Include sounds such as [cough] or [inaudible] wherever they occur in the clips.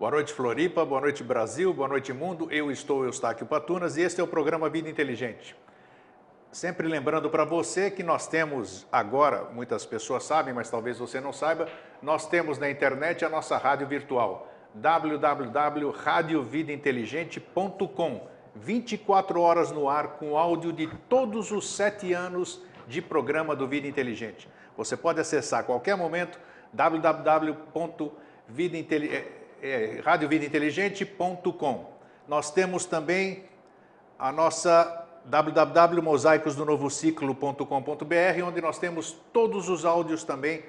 Boa noite, Floripa. Boa noite, Brasil. Boa noite, mundo. Eu estou Eustáquio Patunas e este é o programa Vida Inteligente. Sempre lembrando para você que nós temos agora, muitas pessoas sabem, mas talvez você não saiba, nós temos na internet a nossa rádio virtual www.radiovidainteligente.com 24 horas no ar com áudio de todos os sete anos de programa do Vida Inteligente. Você pode acessar a qualquer momento www.radiovidainteligente.com. Eh, nós temos também a nossa www.mosaicosdonovociclo.com.br, onde nós temos todos os áudios também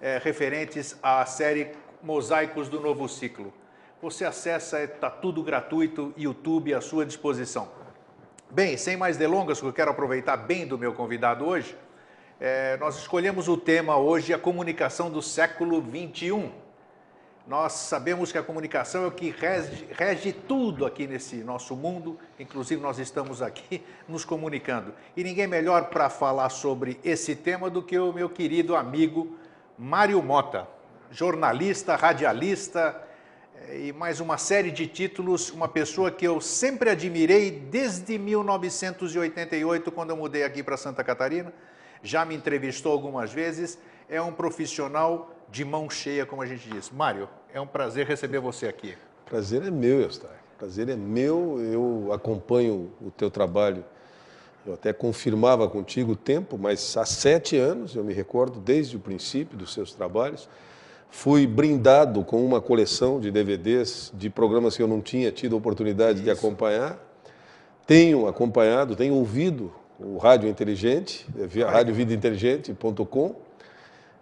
é, referentes à série Mosaicos do Novo Ciclo. Você acessa, está tudo gratuito, YouTube à sua disposição. Bem, sem mais delongas, que eu quero aproveitar bem do meu convidado hoje, é, nós escolhemos o tema hoje, a comunicação do século 21. Nós sabemos que a comunicação é o que rege, rege, tudo aqui nesse nosso mundo, inclusive nós estamos aqui [laughs] nos comunicando. E ninguém melhor para falar sobre esse tema do que o meu querido amigo Mário Mota, jornalista, radialista eh, e mais uma série de títulos, uma pessoa que eu sempre admirei desde 1988, quando eu mudei aqui para Santa Catarina. Já me entrevistou algumas vezes, é um profissional de mão cheia, como a gente diz. Mário, é um prazer receber você aqui. Prazer é meu, Eustáquio. Prazer é meu. Eu acompanho o teu trabalho. Eu até confirmava contigo o tempo, mas há sete anos, eu me recordo, desde o princípio dos seus trabalhos, fui brindado com uma coleção de DVDs de programas que eu não tinha tido oportunidade Isso. de acompanhar. Tenho acompanhado, tenho ouvido o Rádio Inteligente, radiovidainteligente.com,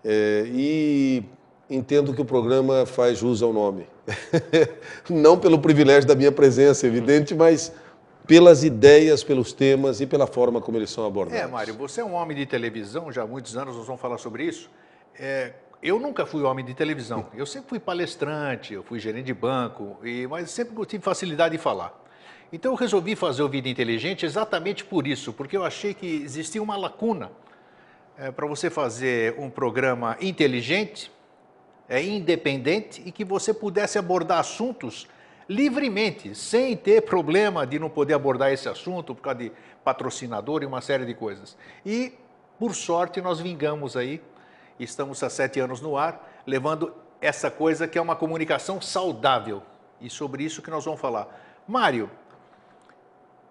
é, e entendo que o programa faz jus ao nome. [laughs] Não pelo privilégio da minha presença, evidente, mas pelas ideias, pelos temas e pela forma como eles são abordados. É, Mário, você é um homem de televisão, já há muitos anos nós vamos falar sobre isso. É, eu nunca fui homem de televisão. [laughs] Eu sempre fui palestrante, eu fui gerente de banco, e, mas sempre tive facilidade de falar. Então eu resolvi fazer o Vida Inteligente exatamente por isso, porque eu achei que existia uma lacuna é, para você fazer um programa inteligente, é, independente e que você pudesse abordar assuntos livremente, sem ter problema de não poder abordar esse assunto por causa de patrocinador e uma série de coisas. E, por sorte, nós vingamos aí, estamos há sete anos no ar, levando essa coisa que é uma comunicação saudável. E sobre isso que nós vamos falar. Mário,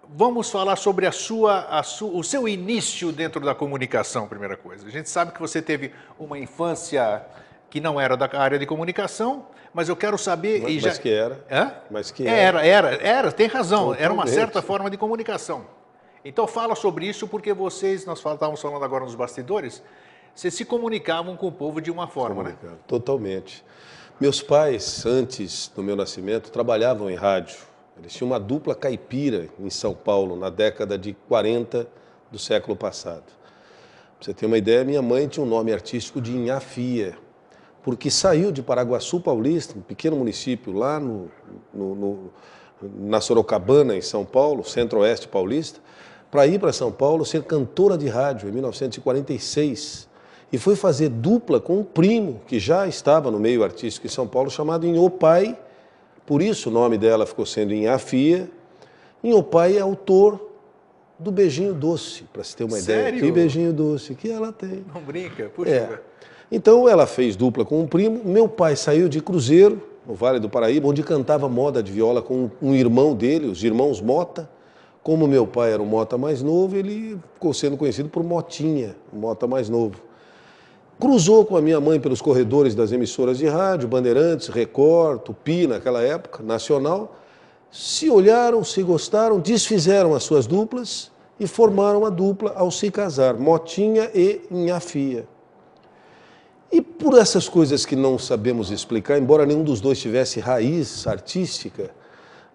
vamos falar sobre a sua, a o seu início dentro da comunicação, primeira coisa. A gente sabe que você teve uma infância que não era da área de comunicação, mas eu quero saber... Mas, já... mas que era. Hã? Mas que era. Era, era, era tem razão. Totalmente. Era uma certa forma de comunicação. Então fala sobre isso, porque vocês, nós estávamos falando agora nos bastidores, vocês se comunicavam com o povo de uma forma, né? Totalmente. Meus pais, antes do meu nascimento, trabalhavam em rádio. Eles tinham uma dupla caipira em São Paulo, na década de 40 do século passado. Pra você ter uma ideia, minha mãe tinha um nome artístico de Inhafia, porque saiu de Paraguaçu Paulista, um pequeno município lá no, no, no, na Sorocabana, em São Paulo, centro-oeste paulista, para ir para São Paulo ser cantora de rádio em 1946. E foi fazer dupla com um primo que já estava no meio artístico em São Paulo, chamado Inhopai por isso o nome dela ficou sendo Inhafia. Inhopai é autor do beijinho doce, para se ter uma Sério? ideia. Que beijinho doce que ela tem. Não brinca? Puxa. É. Então ela fez dupla com um primo. Meu pai saiu de Cruzeiro, no Vale do Paraíba, onde cantava moda de viola com um irmão dele, os irmãos Mota. Como meu pai era um Mota mais novo, ele ficou sendo conhecido por Motinha, um Mota mais novo cruzou com a minha mãe pelos corredores das emissoras de rádio, Bandeirantes, Record, Tupi, naquela época, Nacional, se olharam, se gostaram, desfizeram as suas duplas e formaram a dupla ao se casar, Motinha e Inhafia. E por essas coisas que não sabemos explicar, embora nenhum dos dois tivesse raiz artística,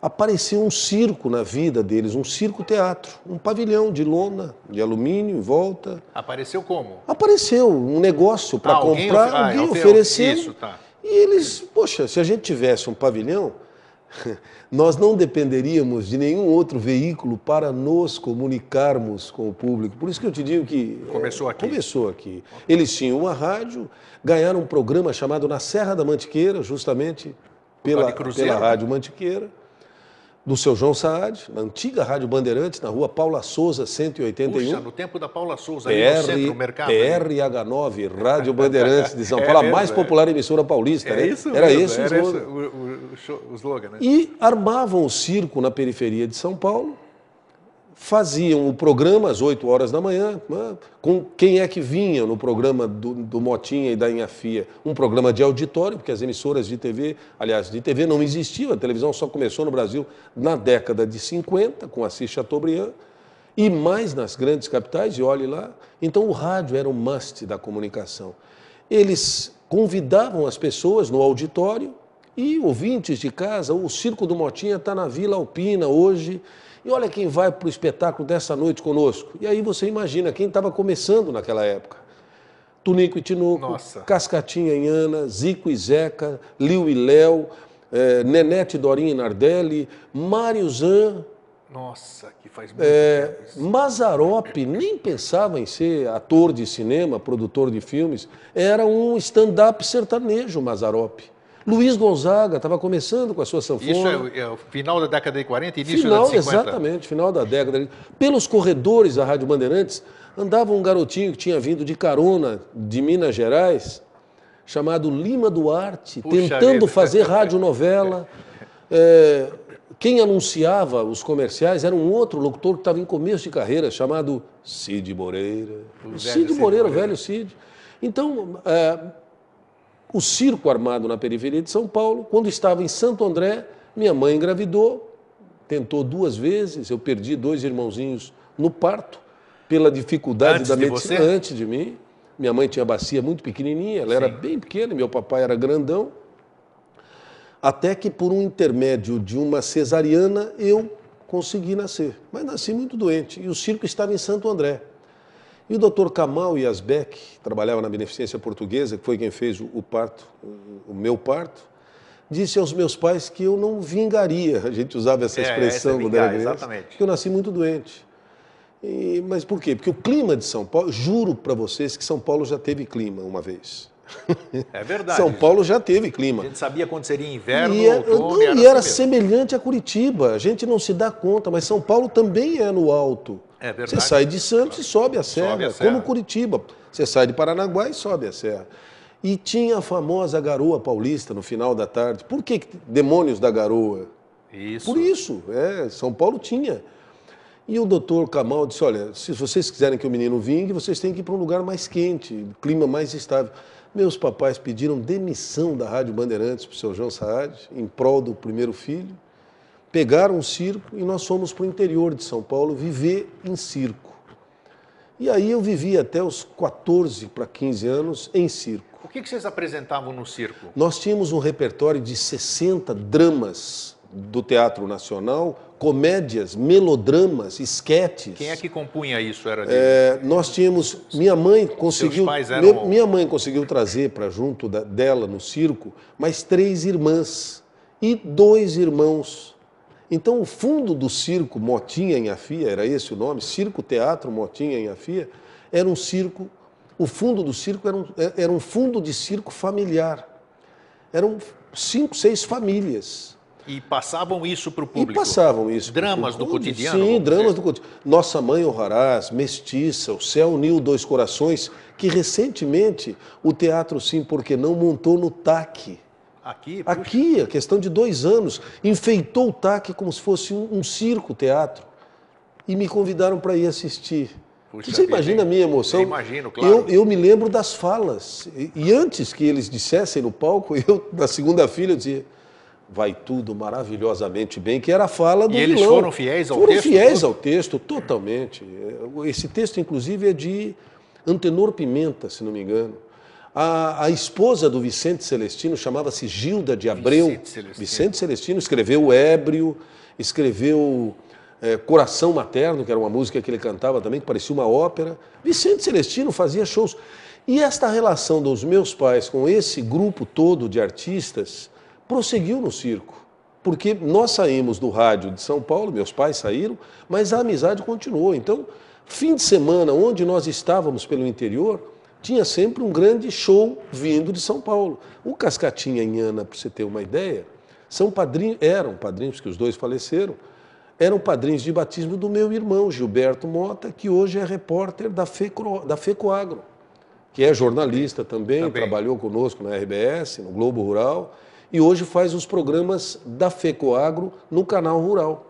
apareceu um circo na vida deles, um circo-teatro, um pavilhão de lona, de alumínio em volta. Apareceu como? Apareceu um negócio para ah, comprar, alguém, ah, alguém ofereceu. Isso, tá. E eles, poxa, se a gente tivesse um pavilhão, [laughs] nós não dependeríamos de nenhum outro veículo para nos comunicarmos com o público. Por isso que eu te digo que. Começou aqui. Começou aqui. Eles tinham uma rádio, ganharam um programa chamado Na Serra da Mantiqueira, justamente pela, pela Rádio Mantiqueira, do seu João Saad, na antiga Rádio Bandeirantes, na rua Paula Souza, 181. Puxa, no tempo da Paula Souza, PR, no centro, mercado. PRH9, Rádio Bandeirantes de São [laughs] é Paulo, é mesmo, a mais é. popular emissora paulista. É né? isso Era mesmo, esse era o slogan. o, o, o slogan né? E armavam o circo na periferia de São Paulo, faziam o programa às 8 horas da manhã, né, com quem é que vinha no programa do, do Motinha e da Inhafia? Um programa de auditório, porque as emissoras de TV, aliás, de TV não existiam, a televisão só começou no Brasil na década de 50, com Assis Chateaubriand, e mais nas grandes capitais, e olhe lá. Então o rádio era o must da comunicação. Eles convidavam as pessoas no auditório e ouvintes de casa, o Circo do Motinha está na Vila Alpina hoje, e olha quem vai para o espetáculo dessa noite conosco. E aí você imagina quem estava começando naquela época. Tunico e Tinoco, Nossa. Cascatinha e Ana, Zico e Zeca, Liu e Léo, é, Nenete Dorinha e Nardelli, Mário Zan. Nossa, que faz muito é, tempo Mazarop nem pensava em ser ator de cinema, produtor de filmes. Era um stand-up sertanejo, Mazarop. Luiz Gonzaga estava começando com a sua sanfona. Isso é, é, o final da década de 40 início final, da de 50? Exatamente, final da década. Pelos corredores da Rádio Bandeirantes andava um garotinho que tinha vindo de carona de Minas Gerais, chamado Lima Duarte, Puxa tentando vida. fazer [laughs] radionovela. É, quem anunciava os comerciais era um outro locutor que estava em começo de carreira, chamado Cid Moreira. O Cid Moreira, o velho Cid. Então, é, o circo armado na periferia de São Paulo. Quando estava em Santo André, minha mãe engravidou, tentou duas vezes, eu perdi dois irmãozinhos no parto, pela dificuldade antes da medicina, você? antes de mim. Minha mãe tinha bacia muito pequenininha, ela Sim. era bem pequena, meu papai era grandão. Até que por um intermédio de uma cesariana eu consegui nascer. Mas nasci muito doente e o circo estava em Santo André. E o doutor Kamal Yasbeck, que trabalhava na Beneficência Portuguesa, que foi quem fez o parto, o meu parto, disse aos meus pais que eu não vingaria, a gente usava essa é, expressão é, vingar, exatamente. que eu nasci muito doente. E, mas por quê? Porque o clima de São Paulo, juro para vocês que São Paulo já teve clima uma vez. [laughs] É verdade. São Paulo já teve clima. A gente sabia quando seria inverno, e, é, outono, e era, e era assim semelhante a Curitiba. A gente não se dá conta, mas São Paulo também é no alto. É verdade. Você sai de Santos e sobe a serra, sobe a serra. como Curitiba. Você sai de Paranaguá e sobe a serra. E tinha a famosa garoa paulista no final da tarde. Por que demônios da garoa? Isso. Por isso, é, São Paulo tinha. E o doutor Kamal disse: olha, se vocês quiserem que o menino vingue, vocês têm que ir para um lugar mais quente, clima mais estável. Meus papais pediram demissão da Rádio Bandeirantes para o seu João Saad, em prol do primeiro filho pegaram um circo e nós fomos para o interior de São Paulo viver em circo. E aí eu vivi até os 14 para 15 anos em circo. O que, vocês apresentavam no circo? Nós tínhamos um repertório de 60 dramas do Teatro Nacional, comédias, melodramas, esquetes. Quem é que compunha isso? Era de... é, nós tínhamos. Minha mãe conseguiu. Eram... Minha mãe conseguiu trazer para junto da, dela no circo mais três irmãs e dois irmãos. Então, o fundo do circo Motinha em Afia, era esse o nome, Circo Teatro Motinha em Afia, era um circo, o fundo do circo era um, era um fundo de circo familiar. Eram cinco, seis famílias. E passavam isso para o público? E passavam isso. Dramas do cotidiano? Sim, dramas do cotidiano. Nossa Mãe Honrarás, Mestiça, O Céu Uniu Dois Corações, que recentemente o Teatro Sim Porque Não montou no TAC. Aqui? Puxa. Aqui, a questão de dois anos. Enfeitou o TAC como se fosse um, um circo, teatro. E me convidaram para ir assistir. Puxa Você imagina a minha emoção? Eu imagino, claro. Eu, eu me lembro das falas. E, e, antes que eles dissessem no palco, [laughs] eu, na segunda filha, eu dizia vai tudo maravilhosamente bem, que era a fala do E eles vilão. foram fiéis ao foram texto? Foram fiéis ao texto, totalmente. Esse texto, inclusive, é de Antenor Pimenta, se não me engano. A, a esposa do Vicente Celestino chamava-se Gilda de Abreu. Vicente Celestino, Vicente Celestino escreveu Ébrio, escreveu é, Coração Materno, que era uma música que ele cantava também, que parecia uma ópera. Vicente Celestino fazia shows. E esta relação dos meus pais com esse grupo todo de artistas prosseguiu no circo. Porque nós saímos do rádio de São Paulo, meus pais saíram, mas a amizade continuou. Então, fim de semana, onde nós estávamos pelo interior, tinha sempre um grande show vindo de São Paulo. O Cascatinha em Ana, para você ter uma ideia, são padrinhos, eram padrinhos, porque os dois faleceram, eram padrinhos de batismo do meu irmão, Gilberto Mota, que hoje é repórter da, FECO, da FECOAGro, que é jornalista também, também, trabalhou conosco na RBS, no Globo Rural, e hoje faz os programas da FECOAGro no canal Rural.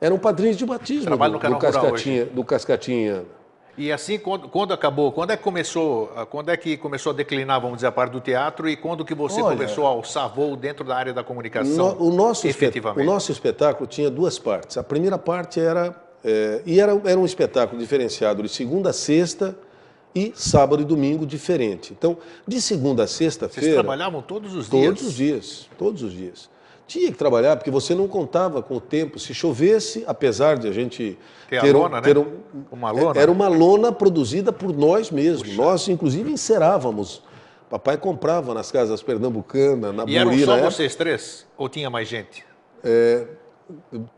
Eram padrinhos de batismo Trabalho do, no canal do, Cascatinha, do Cascatinha e assim, quando, quando, acabou, quando é que começou, quando é que começou a declinar, vamos dizer, a parte do teatro e quando que você Olha, começou a alçar voo dentro da área da comunicação? No, o, nosso efetivamente? o nosso espetáculo tinha duas partes. A primeira parte era, é, e era, era um espetáculo diferenciado de segunda a sexta e sábado e domingo diferente. Então, de segunda a sexta-feira... Vocês trabalhavam todos os dias? Todos os dias, todos os dias. Tinha que trabalhar, porque você não contava com o tempo. Se chovesse, apesar de a gente ter, ter, lona, um, ter né? um, uma lona. Era uma lona produzida por nós mesmos. Puxa. Nós, inclusive, encerávamos. Papai comprava nas casas pernambucanas, na E eram só vocês três? Ou tinha mais gente? É,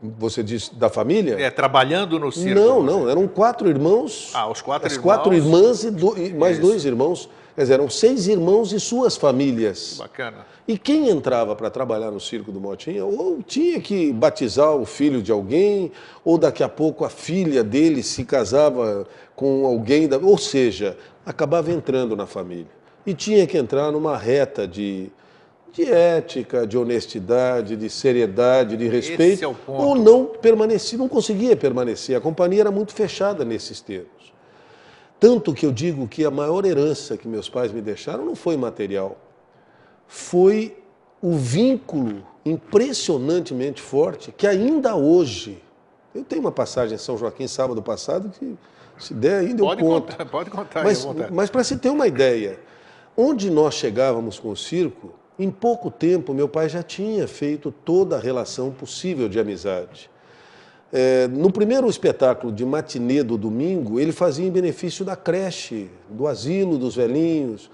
você disse da família? É, trabalhando no circo. Não, não, eram quatro irmãos. Ah, os quatro as irmãos. quatro irmãs e, do, e mais Isso. dois irmãos. Quer dizer, eram seis irmãos e suas famílias. Que bacana. E quem entrava para trabalhar no circo do Motinha, ou tinha que batizar o filho de alguém, ou daqui a pouco a filha dele se casava com alguém, da... ou seja, acabava entrando na família. E tinha que entrar numa reta de, de ética, de honestidade, de seriedade, de respeito, é ou não permanecia, não conseguia permanecer. A companhia era muito fechada nesses termos. Tanto que eu digo que a maior herança que meus pais me deixaram não foi material, foi o vínculo impressionantemente forte que ainda hoje. Eu tenho uma passagem em São Joaquim sábado passado que, se der ainda, eu pode conto. Contar, pode contar. Mas, mas para se ter uma ideia, onde nós chegávamos com o circo, em pouco tempo meu pai já tinha feito toda a relação possível de amizade. É, no primeiro espetáculo de matinê do domingo, ele fazia em benefício da creche, do asilo dos velhinhos.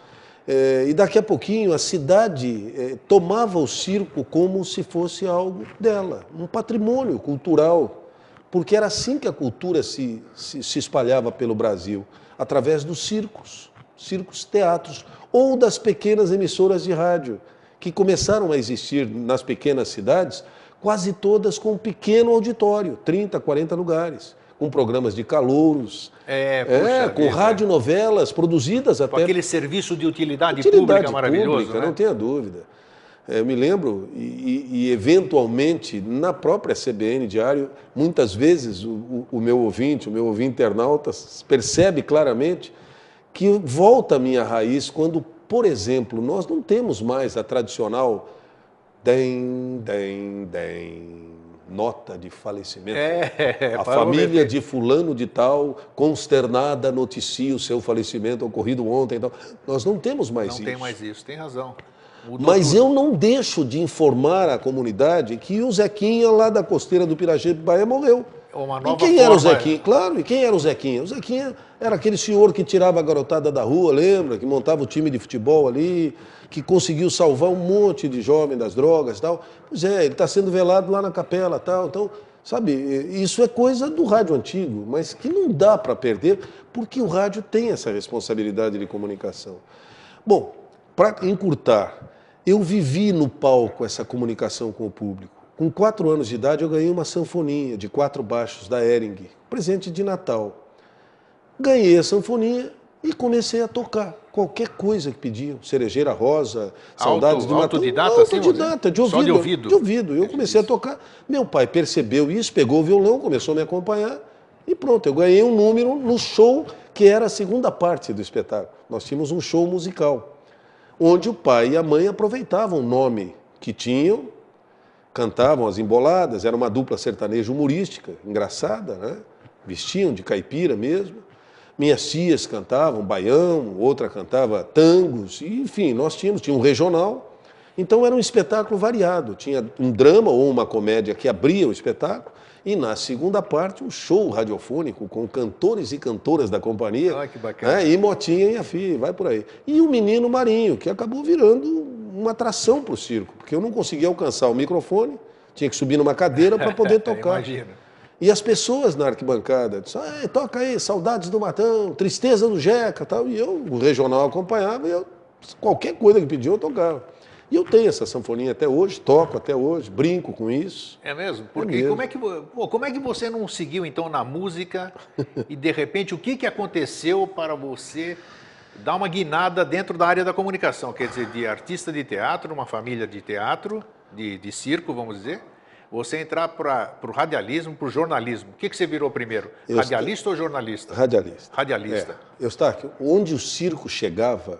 É, e daqui a pouquinho a cidade é, tomava o circo como se fosse algo dela, um patrimônio cultural, porque era assim que a cultura se, se, se espalhava pelo Brasil, através dos circos, circos teatros, ou das pequenas emissoras de rádio, que começaram a existir nas pequenas cidades quase todas com um pequeno auditório, 30, 40 lugares, com programas de calouros, é, é com radionovelas produzidas até... Com aquele serviço de utilidade, utilidade pública maravilhoso, pública, né? não tenha dúvida. É, eu me lembro, e, e, eventualmente, na própria CBN Diário, muitas vezes o, o, o meu ouvinte, o meu ouvinte internauta, percebe claramente que volta a minha raiz quando, por exemplo, nós não temos mais a tradicional Dem, dem, dem. Nota de falecimento. É, a família de fulano de tal, consternada, noticia o seu falecimento ocorrido ontem. Então, nós não temos mais não isso. Não tem mais isso, tem razão. Mudou Mas tudo. eu não deixo de informar a comunidade que o Zequinha lá da costeira do Pirajeito Bahia morreu. Uma nova e quem forma... era o Zequinha? Claro, e quem era o Zequinha? O Zequinha era aquele senhor que tirava a garotada da rua, lembra? Que montava o time de futebol ali, que conseguiu salvar um monte de jovem das drogas e tal. Pois é, ele está sendo velado lá na capela tal. Então, sabe, isso é coisa do rádio antigo, mas que não dá para perder, porque o rádio tem essa responsabilidade de comunicação. Bom, para encurtar, eu vivi no palco essa comunicação com o público. Com quatro anos de idade, eu ganhei uma sanfoninha de quatro baixos da Ering, presente de Natal. Ganhei a sanfonia e comecei a tocar qualquer coisa que pediam. Cerejeira rosa, saudades Auto, de Natal. Autodidata, autodidata assim, de ouvido. de ouvido. De ouvido. Eu comecei a tocar. Meu pai percebeu isso, pegou o violão, começou a me acompanhar e pronto, eu ganhei um número no show que era a segunda parte do espetáculo. Nós tínhamos um show musical, onde o pai e a mãe aproveitavam o nome que tinham cantavam as emboladas, era uma dupla sertaneja humorística, engraçada, né? Vestiam de caipira mesmo. Minhas tias cantavam baião, outra cantava tangos, enfim, nós tínhamos, tinha um regional. Então era um espetáculo variado, tinha um drama ou uma comédia que abria o espetáculo, e na segunda parte um show radiofônico com cantores e cantoras da companhia. Ah, que bacana. Né? E Motinha e a filha, vai por aí. E o menino Marinho, que acabou virando uma atração para o circo, porque eu não conseguia alcançar o microfone, tinha que subir numa cadeira para poder [laughs] tocar. E as pessoas na arquibancada disseram, toca aí, saudades do Matão, tristeza do Jeca tal. E eu, o regional acompanhava e eu, qualquer coisa que pediam, eu tocava. E eu tenho essa sanfoninha até hoje, toco até hoje, brinco com isso. É mesmo? Porque é mesmo. Como, é que, pô, como é que você não seguiu então na música [laughs] e de repente o que, que aconteceu para você dar uma guinada dentro da área da comunicação? Quer dizer, de artista de teatro, uma família de teatro, de, de circo, vamos dizer, você entrar para o radialismo, para o jornalismo. O que, que você virou primeiro? Eu Radialista ou jornalista? Radialista. Radialista. É. Eustáquio, onde o circo chegava,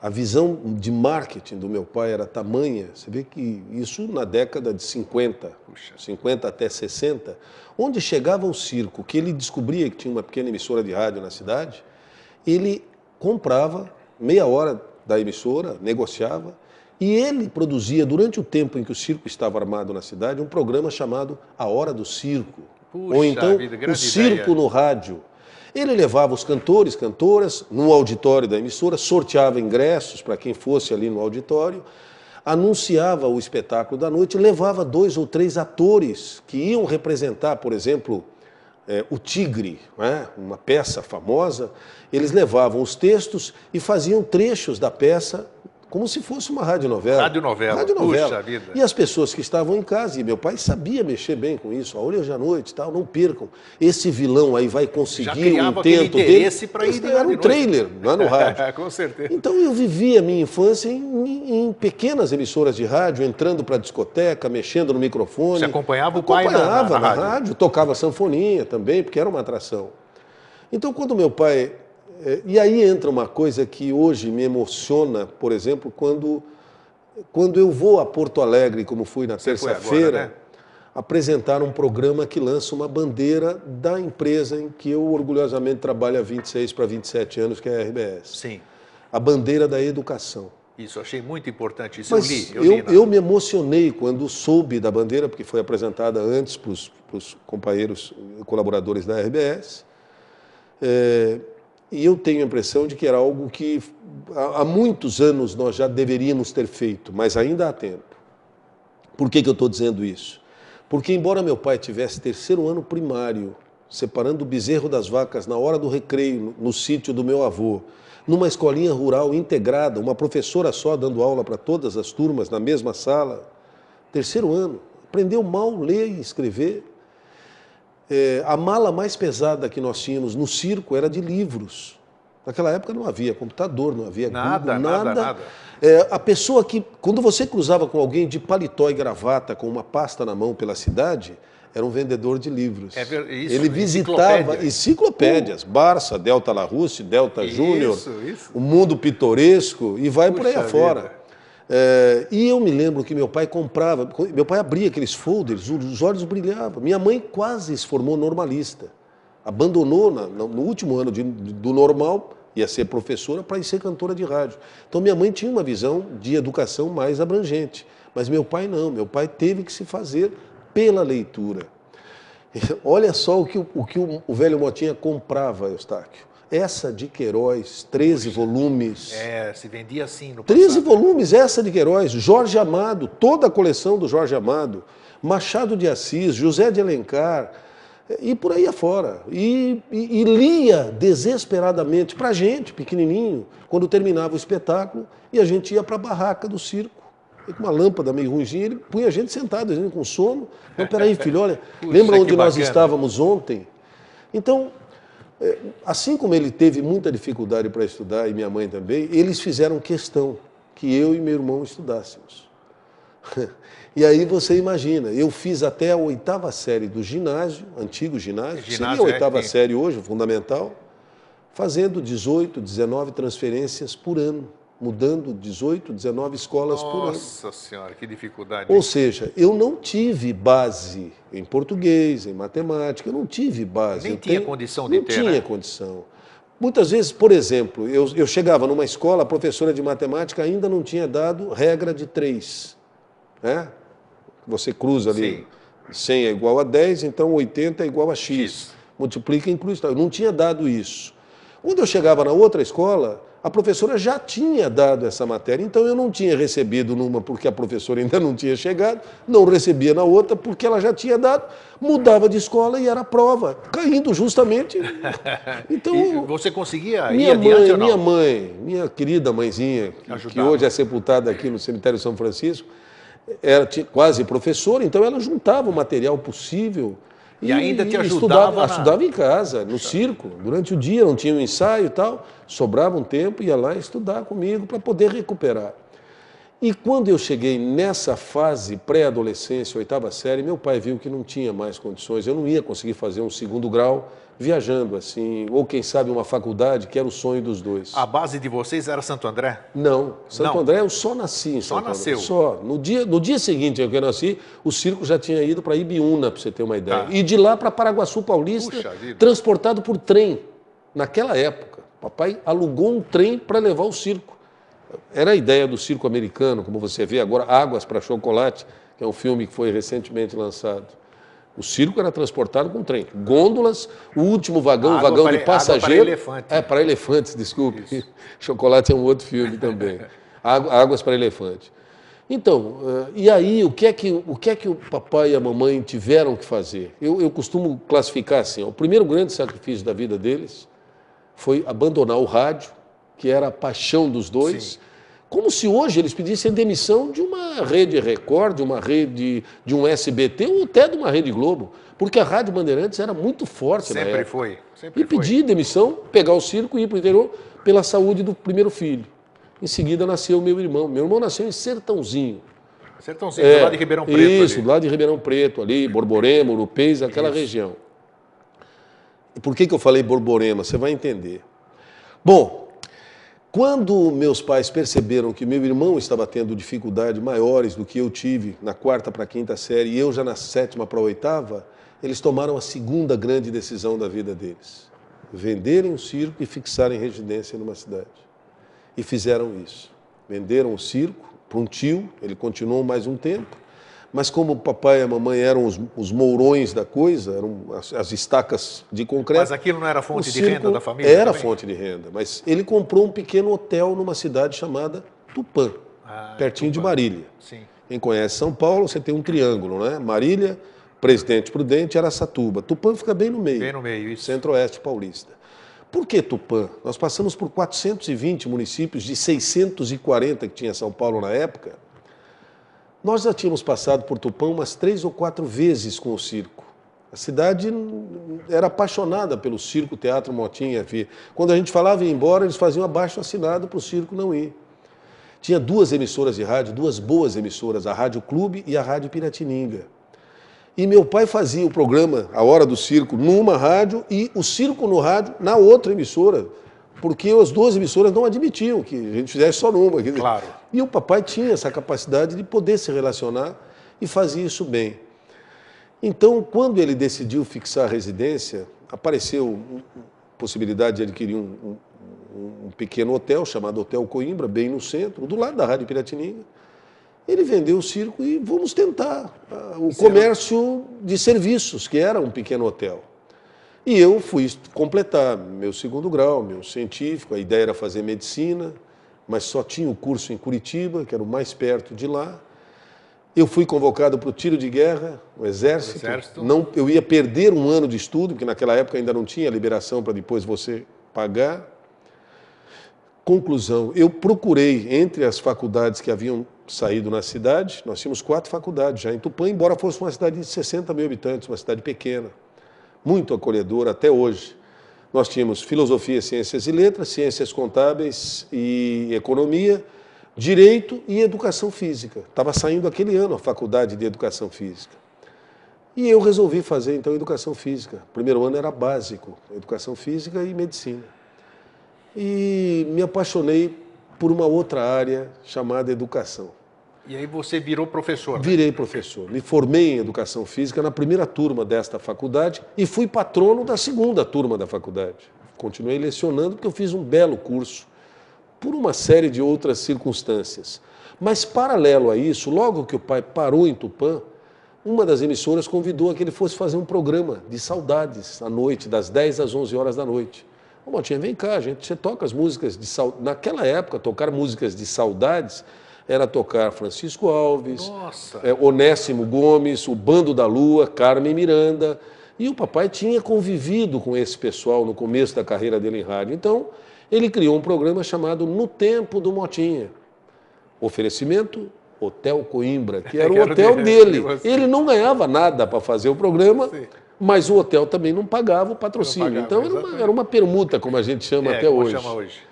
a visão de marketing do meu pai era tamanha, você vê que isso na década de 50, Puxa. 50 até 60, onde chegava o circo, que ele descobria que tinha uma pequena emissora de rádio na cidade, ele comprava meia hora da emissora, negociava, e ele produzia, durante o tempo em que o circo estava armado na cidade, um programa chamado A Hora do Circo. Puxa ou então vida, O Circo ideia. no Rádio. Ele levava os cantores, cantoras, no auditório da emissora, sorteava ingressos para quem fosse ali no auditório, anunciava o espetáculo da noite, levava dois ou três atores que iam representar, por exemplo, é, o Tigre, né? uma peça famosa. Eles levavam os textos e faziam trechos da peça como se fosse uma radionovela. Radionovela, radionovela. Puxa vida. E as pessoas que estavam em casa, e meu pai sabia mexer bem com isso, a hoje à noite tal, não percam. Esse vilão aí vai conseguir Já um intento interesse para ir Era um trailer lá no rádio. [laughs] com certeza. Então eu vivi a minha infância em, em pequenas emissoras de rádio, entrando para a discoteca, mexendo no microfone. Você acompanhava o pai acompanhava na, na, na, na rádio. rádio, tocava sanfoninha também, porque era uma atração. Então quando meu pai é, e aí entra uma coisa que hoje me emociona, por exemplo, quando, quando eu vou a Porto Alegre, como fui na terça-feira, né? apresentar um programa que lança uma bandeira da empresa em que eu orgulhosamente trabalho há 26 para 27 anos, que é a RBS. Sim. A bandeira da educação. Isso, achei muito importante. Isso Mas eu li. Eu, eu, li eu, me emocionei quando soube da bandeira, porque foi apresentada antes para os companheiros colaboradores da RBS. É, e eu tenho a impressão de que era algo que há muitos anos nós já deveríamos ter feito, mas ainda há tempo. Por que, que eu estou dizendo isso? Porque, embora meu pai tivesse terceiro ano primário, separando o bezerro das vacas na hora do recreio, no, no sítio do meu avô, numa escolinha rural integrada, uma professora só dando aula para todas as turmas na mesma sala, terceiro ano, aprendeu mal ler e escrever, é, a mala mais pesada que nós tínhamos no circo era de livros. Naquela época não havia computador, não havia nada, Google, nada. nada. É, a pessoa que, quando você cruzava com alguém de paletó e gravata, com uma pasta na mão pela cidade, era um vendedor de livros. É isso, Ele visitava enciclopédias, uh. Barça, Delta La Russe, Delta Júnior, o Mundo Pitoresco e vai Puxa por aí afora. Vida. É, e eu me lembro que meu pai comprava, meu pai abria aqueles folders, os olhos brilhavam. Minha mãe quase se formou normalista. Abandonou na, no último ano de, do normal, ia ser professora para ir ser cantora de rádio. Então minha mãe tinha uma visão de educação mais abrangente. Mas meu pai não, meu pai teve que se fazer pela leitura. [laughs] Olha só o que o, que o velho Motinha comprava, Eustáquio. Essa de Queiroz, 13 Puxa, volumes. É, se vendia assim no 13 volumes, essa de Queiroz, Jorge Amado, toda a coleção do Jorge Amado, Machado de Assis, José de Alencar, e por aí afora. E, e, e lia desesperadamente para a gente, pequenininho, quando terminava o espetáculo, e a gente ia para a barraca do circo. Com uma lâmpada meio ruimzinha, ele punha a gente sentado, a gente com sono. Não, peraí, filho, olha, [laughs] Puxa, lembra onde nós estávamos ontem? Então, assim como ele teve muita dificuldade para estudar, e minha mãe também, eles fizeram questão que eu e meu irmão estudássemos. [laughs] E aí você imagina, eu fiz até a oitava série do ginásio, antigo ginásio, ginásio seria a é oitava é, série hoje, fundamental, fazendo 18, 19 transferências por ano mudando 18, 19 escolas Nossa por ano. Nossa Senhora, que dificuldade. Ou seja, eu não tive base em português, em matemática, eu não tive base. Nem eu tinha tenho, condição de não ter, Não tinha né? condição. Muitas vezes, por exemplo, eu, eu chegava numa escola, a professora de matemática ainda não tinha dado regra de três. Né? Você cruza ali, Sim. 100 é igual a 10, então 80 é igual a X. X. Multiplica e inclui. Eu não tinha dado isso. Quando eu chegava na outra escola, a professora já tinha dado essa matéria, então eu não tinha recebido numa porque a professora ainda não tinha chegado, não recebia na outra porque ela já tinha dado, mudava de escola e era prova, caindo justamente. [laughs] Então, e você conseguia minha mãe, Minha mãe, minha querida mãezinha, que, que hoje é sepultada aqui no cemitério São Francisco, era quase professora, então ela juntava o material possível e, e ainda te ajudava? Estudava, na... estudava em casa, no circo, durante o dia, não tinha um ensaio e tal. Sobrava um tempo, ia lá estudar comigo para poder recuperar. E quando eu cheguei nessa fase pré-adolescência, oitava série, meu pai viu que não tinha mais condições, eu não ia conseguir fazer um segundo grau viajando assim, ou quem sabe uma faculdade, que era o sonho dos dois. A base de vocês era Santo André? Não, Santo não. André eu só nasci em Só Santo nasceu? André. Só. No dia, no dia seguinte que eu nasci, o circo já tinha ido para Ibiúna, para você ter uma ideia. Tá. E de lá para Paraguaçu Paulista, transportado por trem. Naquela época, papai alugou um trem para levar o circo. Era a ideia do circo americano, como você vê agora, Águas para Chocolate, que é um filme que foi recentemente lançado. O circo era transportado com trem. Gôndolas, o último vagão, o vagão para, de passageiro. para elefantes. É, para elefantes, desculpe. Isso. [laughs] Chocolate é um outro filme também. Águas para elefante. Então, eh, e aí, o que, é que, o que é que o papai e a mamãe tiveram que fazer? Eu, eu costumo classificar assim: ó, o primeiro grande sacrifício da vida deles foi abandonar o rádio, que era a paixão dos dois. Sim como se hoje eles pedissem demissão de uma rede Record, de uma rede, de um SBT ou até de uma rede Globo. Porque a Rádio Bandeirantes era muito forte Sempre na época. foi. Sempre e pedir demissão, pegar o circo e ir para o interior pela saúde do primeiro filho. Em seguida nasceu meu irmão. Meu irmão nasceu em Sertãozinho. Sertãozinho, é, do lado de Ribeirão Preto. Isso, ali. do lado de Ribeirão Preto, ali, Borborema, Urupês, aquela isso. região. E por que, que eu falei Borborema? Você vai entender. Bom, quando meus pais perceberam que meu irmão estava tendo dificuldades maiores do que eu tive na quarta para quinta série e eu já na sétima para oitava, eles tomaram a segunda grande decisão da vida deles: venderem o circo e fixarem residência numa cidade. E fizeram isso. Venderam o circo para um tio, ele continuou mais um tempo, mas como o papai e a mamãe eram os, os mourões da coisa, eram as, as, estacas de concreto. Mas aquilo não era fonte de renda da família? Era também? fonte de renda, mas ele comprou um pequeno hotel numa cidade chamada Tupã, ah, pertinho Tupã. de Marília. Sim. Quem conhece São Paulo, você tem um triângulo, né? Marília, Presidente Prudente, Araçatuba. Tupã fica bem no meio. Bem no meio, isso. Centro-Oeste paulista. Por que Tupã? Nós passamos por 420 municípios de 640 que tinha São Paulo na época nós já tínhamos passado por Tupã umas três ou quatro vezes com o circo. A cidade era apaixonada pelo circo, teatro, motinha. Quando a gente falava em ir embora, eles faziam abaixo assinado para o circo não ir. Tinha duas emissoras de rádio, duas boas emissoras, a Rádio Clube e a Rádio Piratininga. E meu pai fazia o programa A Hora do Circo numa rádio e o circo no rádio na outra emissora porque as duas emissoras não admitiam que a gente fizesse só numa. Claro. E o papai tinha essa capacidade de poder se relacionar e fazia isso bem. Então, quando ele decidiu fixar a residência, apareceu a possibilidade de adquirir um, um, um, pequeno hotel chamado Hotel Coimbra, bem no centro, do lado da Rádio Piratininga. Ele vendeu o circo e vamos tentar ah, o comércio de serviços, que era um pequeno hotel. E eu fui completar meu segundo grau, meu científico, a ideia era fazer medicina, mas só tinha o curso em Curitiba, que era o mais perto de lá. Eu fui convocado para o tiro de guerra, o exército. o exército. Não, eu ia perder um ano de estudo, porque naquela época ainda não tinha liberação para depois você pagar. Conclusão, eu procurei entre as faculdades que haviam saído na cidade, nós tínhamos quatro faculdades já em Tupã, embora fosse uma cidade de 60 mil habitantes, uma cidade pequena muito acolhedor até hoje. Nós tínhamos filosofia, ciências e letras, ciências contábeis e economia, direito e educação física. Estava saindo aquele ano a faculdade de educação física. E eu resolvi fazer então educação física. O primeiro ano era básico, educação física e medicina. E me apaixonei por uma outra área chamada educação. E aí você virou professor? Né? Virei professor. Me formei em educação física na primeira turma desta faculdade e fui patrono da segunda turma da faculdade. Continuei lecionando porque eu fiz um belo curso por uma série de outras circunstâncias. Mas paralelo a isso, logo que o pai parou em Tupã, uma das emissoras convidou a que ele fosse fazer um programa de saudades à noite, das 10 às 11 horas da noite Ô, Motinha, vem cá, gente, você toca as músicas de saudades. Naquela época, tocar músicas de saudades era tocar Francisco Alves, é, Onésimo Gomes, o Bando da Lua, Carmen Miranda. E o papai tinha convivido com esse pessoal no começo da carreira dele em rádio. Então, ele criou um programa chamado No Tempo do Motinha. Oferecimento Hotel Coimbra, que era [laughs] o hotel dele. [laughs] Ele não ganhava nada para fazer o programa, mas o hotel também não pagava o patrocínio. Pagava, então era uma, era uma, permuta, como a gente chama é, até hoje. Chama hoje.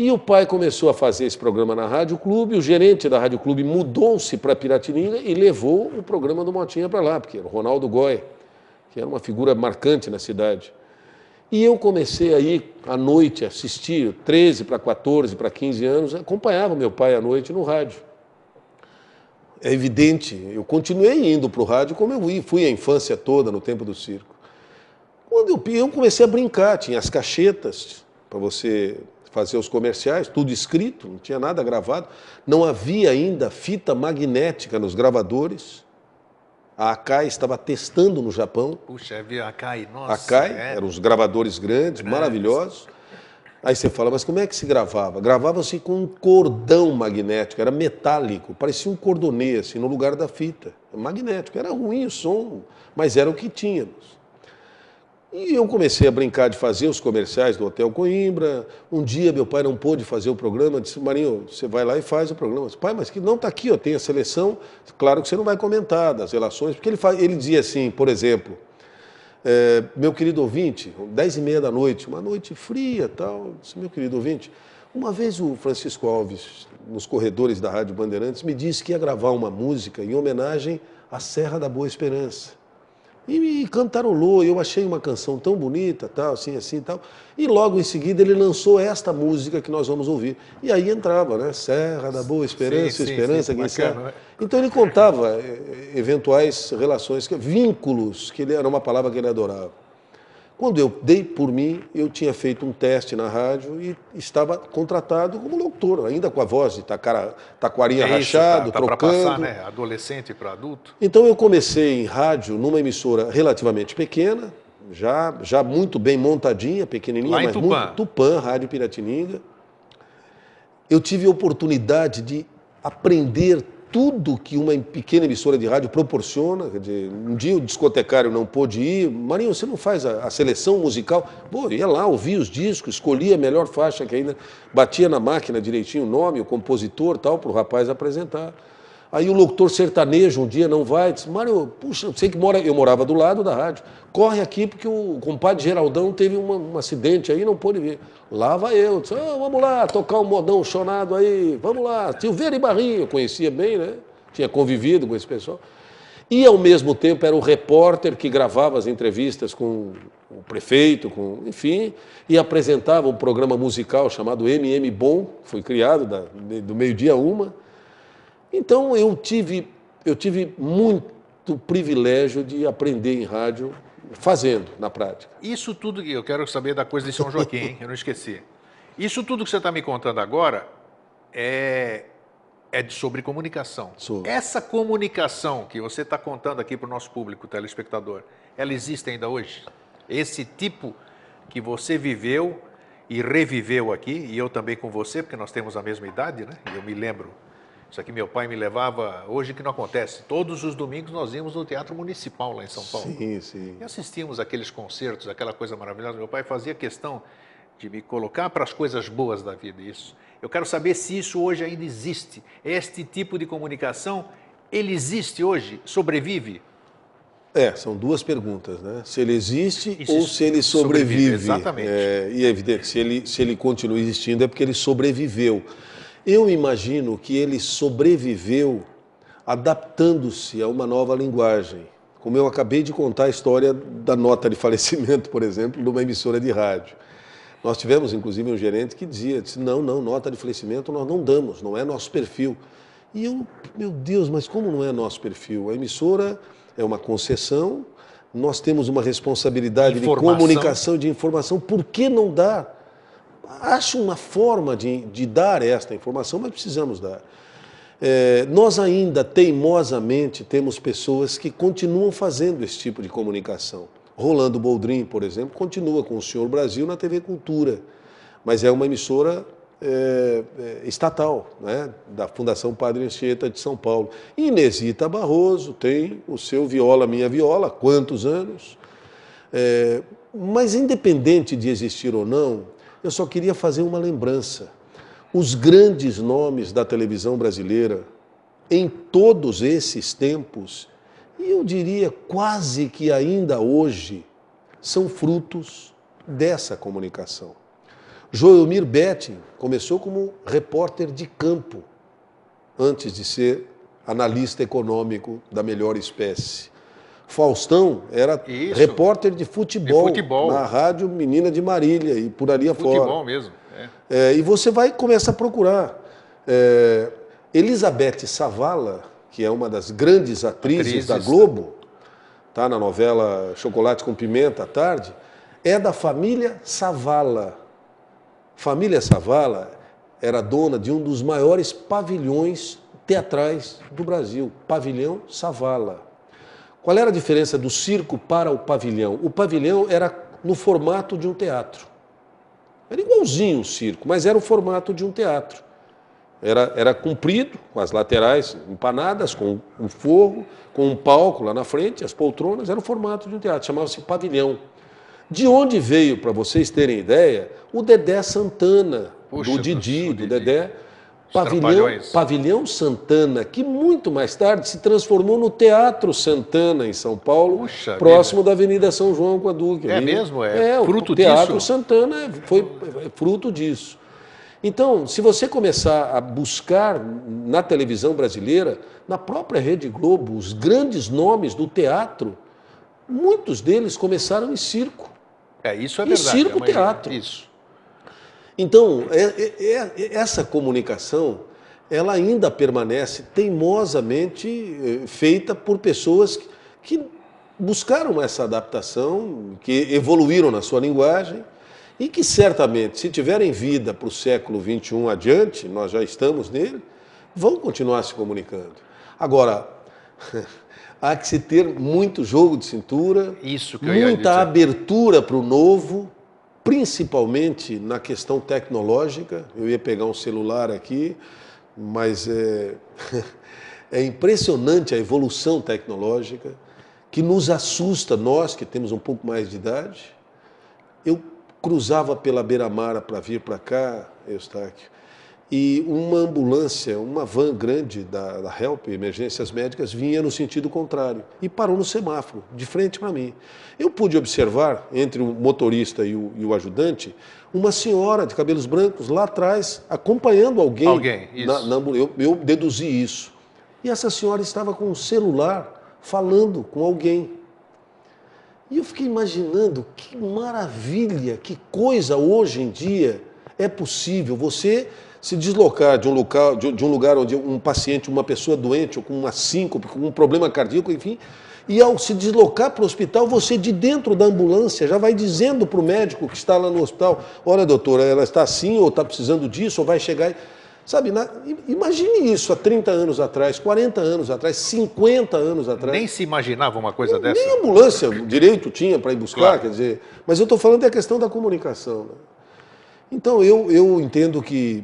E o pai começou a fazer esse programa na Rádio Clube, o gerente da Rádio Clube mudou-se para Piratininga e levou o programa do Motinha para lá, porque era o Ronaldo Goy, que era uma figura marcante na cidade. E eu comecei aí à noite a assistir, 13 para 14, para 15 anos, acompanhava meu pai à noite no rádio. É evidente, eu continuei indo para o rádio como eu fui a infância toda no tempo do circo. Quando eu, eu comecei a brincar, tinha as cachetas para você fazer os comerciais, tudo escrito, não tinha nada gravado. Não havia ainda fita magnética nos gravadores. A Akai estava testando no Japão. Puxa, havia Akai, nossa. Akai, é. eram os gravadores grandes, grandes, maravilhosos. Aí você fala, mas como é que se gravava? Gravava-se com um cordão magnético, era metálico, parecia um cordonê, assim, no lugar da fita. Magnético, era ruim o som, mas era o que tínhamos. E eu comecei a brincar de fazer os comerciais do Hotel Coimbra. Um dia meu pai não pôde fazer o programa, disse, Marinho, você vai lá e faz o programa. disse, pai, mas que não está aqui, ó, tem a seleção. Claro que você não vai comentar das relações, porque ele, faz, ele dizia assim, por exemplo, é, meu querido ouvinte, 10 e meia da noite, uma noite fria tal, disse, meu querido ouvinte, uma vez o Francisco Alves, nos corredores da Rádio Bandeirantes, me disse que ia gravar uma música em homenagem à Serra da Boa Esperança. E me cantarolou, eu achei uma canção tão bonita, tal, assim, assim, tal. E logo em seguida ele lançou esta música que nós vamos ouvir. E aí entrava, né? Serra da Boa Esperança, sim, sim, Esperança, sim, quem bacana, Então ele contava eh, eventuais relações, vínculos, que ele, era uma palavra que ele adorava. Quando eu dei por mim, eu tinha feito um teste na rádio e estava contratado como locutor, ainda com a voz de tacara, taquarinha é isso, rachado, tá, tá trocando. Passar, né? Adolescente para adulto. Então eu comecei em rádio numa emissora relativamente pequena, já, já muito bem montadinha, pequenininha, Lá mas Tupã. muito Tupã, Rádio Piratininga. Eu tive a oportunidade de aprender tudo que uma pequena emissora de rádio proporciona. Dizer, um dia o discotecário não pôde ir. Marinho, você não faz a, a, seleção musical? Pô, ia lá, ouvia os discos, escolhia a melhor faixa que ainda batia na máquina direitinho o nome, o compositor tal, para o rapaz apresentar. Aí o locutor sertanejo um dia não vai, disse, Mário, puxa, sei que mora, eu morava do lado da rádio, corre aqui porque o compadre Geraldão teve uma, um acidente aí não pôde vir. Lá vai eu, disse, oh, vamos lá, tocar um modão chonado aí, vamos lá. Silveira e Barrinho, eu conhecia bem, né? Tinha convivido com esse pessoal. E ao mesmo tempo era o repórter que gravava as entrevistas com o prefeito, com, enfim, e apresentava um programa musical chamado MM Bom, foi criado da, do meio-dia uma então eu tive, eu tive muito privilégio de aprender em rádio fazendo na prática. Isso tudo que eu quero saber da coisa de São Joaquim, hein? eu não esqueci. Isso tudo que você está me contando agora é, é sobre comunicação. Sou. Essa comunicação que você está contando aqui para o nosso público, telespectador, ela existe ainda hoje? Esse tipo que você viveu e reviveu aqui, e eu também com você, porque nós temos a mesma idade, né? E eu me lembro isso aqui meu pai me levava, hoje que não acontece, todos os domingos nós íamos no Teatro Municipal lá em São Paulo. Sim, sim. E assistíamos aqueles concertos, aquela coisa maravilhosa. Meu pai fazia questão de me colocar para as coisas boas da vida, isso. Eu quero saber se isso hoje ainda existe. Este tipo de comunicação, ele existe hoje? Sobrevive? É, são duas perguntas, né? Se ele existe Isso ou se ele sobrevive. sobrevive exatamente. É, e é evidente, se ele, se ele continua existindo é porque ele sobreviveu. Eu imagino que ele sobreviveu adaptando-se a uma nova linguagem. Como eu acabei de contar a história da nota de falecimento, por exemplo, de uma emissora de rádio. Nós tivemos, inclusive, um gerente que dizia, disse, não, não, nota de falecimento nós não damos, não é nosso perfil. E eu, meu Deus, mas como não é nosso perfil? A emissora é uma concessão, nós temos uma responsabilidade informação. de comunicação, de informação, por que não dar? Acho uma forma de, de dar esta informação, mas precisamos dar. É, nós ainda teimosamente temos pessoas que continuam fazendo esse tipo de comunicação. Rolando Boldrin, por exemplo, continua com o Senhor Brasil na TV Cultura, mas é uma emissora é, é, estatal, né, da Fundação Padre Anchieta de São Paulo. Inesita Barroso tem o seu Viola Minha Viola, quantos anos? É, mas independente de existir ou não, eu só queria fazer uma lembrança. Os grandes nomes da televisão brasileira, em todos esses tempos, e eu diria quase que ainda hoje, são frutos dessa comunicação. Joelmir Betting começou como repórter de campo, antes de ser analista econômico da melhor espécie. Faustão era Isso. repórter de futebol, de futebol, na rádio Menina de Marília e por ali afora. Futebol mesmo. É. É, e você vai começar a procurar. É, Elizabeth Savala, que é uma das grandes atrizes, atrizes da Globo, tá na novela Chocolate com Pimenta à tarde, é da família Savala. Família Savala era dona de um dos maiores pavilhões teatrais do Brasil, Pavilhão Savala. Qual era a diferença do circo para o pavilhão? O pavilhão era no formato de um teatro. Era igualzinho o circo, mas era o formato de um teatro. Era, era comprido, com as laterais empanadas, com um forro, com um palco lá na frente, as poltronas, era o formato de um teatro, chamava-se pavilhão. De onde veio, para vocês terem ideia, o Dedé Santana, Puxa, do Didi, do, do Dedé. Pavilhão, Pavilhão Santana, que muito mais tarde se transformou no Teatro Santana, em São Paulo, Puxa próximo vida. da Avenida São João com a Duque. É ali. mesmo? É, é fruto o Teatro disso? Santana foi fruto disso. Então, se você começar a buscar na televisão brasileira, na própria Rede Globo, os grandes nomes do teatro, muitos deles começaram em circo. É, isso é verdade. E circo é teatro. Isso. Então, é, é, é, essa comunicação, ela ainda permanece teimosamente eh, feita por pessoas que, que buscaram essa adaptação, que evoluíram na sua linguagem e que certamente, se tiverem vida para o século XXI adiante, nós já estamos nele, vão continuar se comunicando. Agora, [laughs] há que se ter muito jogo de cintura, muita abertura para o novo, principalmente na questão tecnológica. Eu ia pegar um celular aqui, mas é, [laughs] é impressionante a evolução tecnológica que nos assusta, nós que temos um pouco mais de idade. Eu cruzava pela beira-mar para vir para cá, Eustáquio, e uma ambulância, uma van grande da, da Help, Emergências Médicas, vinha no sentido contrário e parou no semáforo, de frente para mim. Eu pude observar, entre o motorista e o, e o, ajudante, uma senhora de cabelos brancos lá atrás, acompanhando alguém. Alguém, isso. Na, na, eu, eu deduzi isso. E essa senhora estava com um celular falando com alguém. E eu fiquei imaginando que maravilha, que coisa hoje em dia é possível você se deslocar de um, local, de, um lugar onde um paciente, uma pessoa doente, ou com uma síncope, com um problema cardíaco, enfim, e ao se deslocar para o hospital, você de dentro da ambulância já vai dizendo para o médico que está lá no hospital: olha, doutora, ela está assim, ou está precisando disso, ou vai chegar. Sabe, na, imagine isso há 30 anos atrás, 40 anos atrás, 50 anos atrás. Nem se imaginava uma coisa dessa. Nem ambulância direito tinha para ir buscar, claro. quer dizer. Mas eu estou falando da questão da comunicação. Né? Então eu, eu entendo que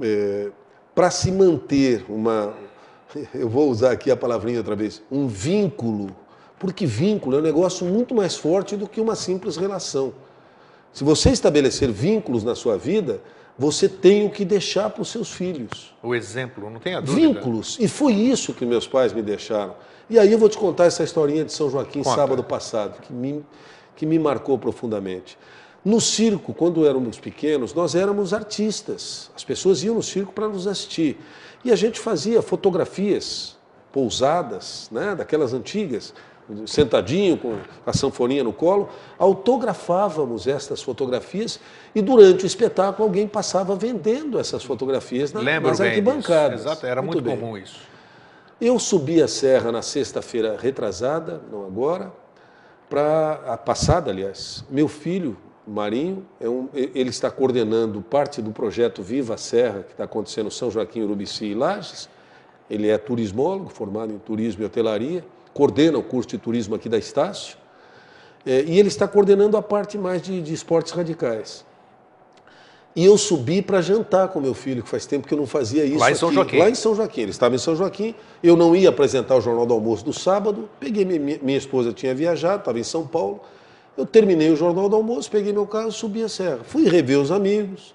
é, para se manter uma, [laughs] eu vou usar aqui a palavrinha outra vez, um vínculo, porque vínculo é um negócio muito mais forte do que uma simples relação. Se você estabelecer vínculos na sua vida, você tem o que deixar para os seus filhos. O exemplo, não tenha dúvida. Vínculos. E foi isso que meus pais me deixaram. E aí eu vou te contar essa historinha de São Joaquim Conta. sábado passado, que me, que me marcou profundamente. No circo, quando éramos pequenos, nós éramos artistas. As pessoas iam no circo para nos assistir. E a gente fazia fotografias pousadas, né, daquelas antigas, sentadinho com a sanfoninha no colo, autografávamos estas fotografias e durante o espetáculo alguém passava vendendo essas fotografias na, nas arquibancadas. Exato, era muito, muito comum isso. Eu subi a serra na sexta-feira retrasada, não agora, para a passada, aliás. Meu filho, Marinho, é um, ele está coordenando parte do projeto Viva a Serra, que está acontecendo em São Joaquim, Urubici e Lages. Ele é turismólogo, formado em turismo e hotelaria, coordena o curso de turismo aqui da Estácio. É, e ele está coordenando a parte mais de, de esportes radicais. E eu subi para jantar com meu filho, que faz tempo que eu não fazia isso. Lá em São aqui. Joaquim. Lá em São Joaquim. Ele estava em São Joaquim. Eu não ia apresentar o Jornal do Almoço do sábado. Peguei minha, minha esposa tinha viajado, estava em São Paulo. Eu terminei o Jornal do Almoço, peguei meu carro, subi a serra. Fui rever os amigos.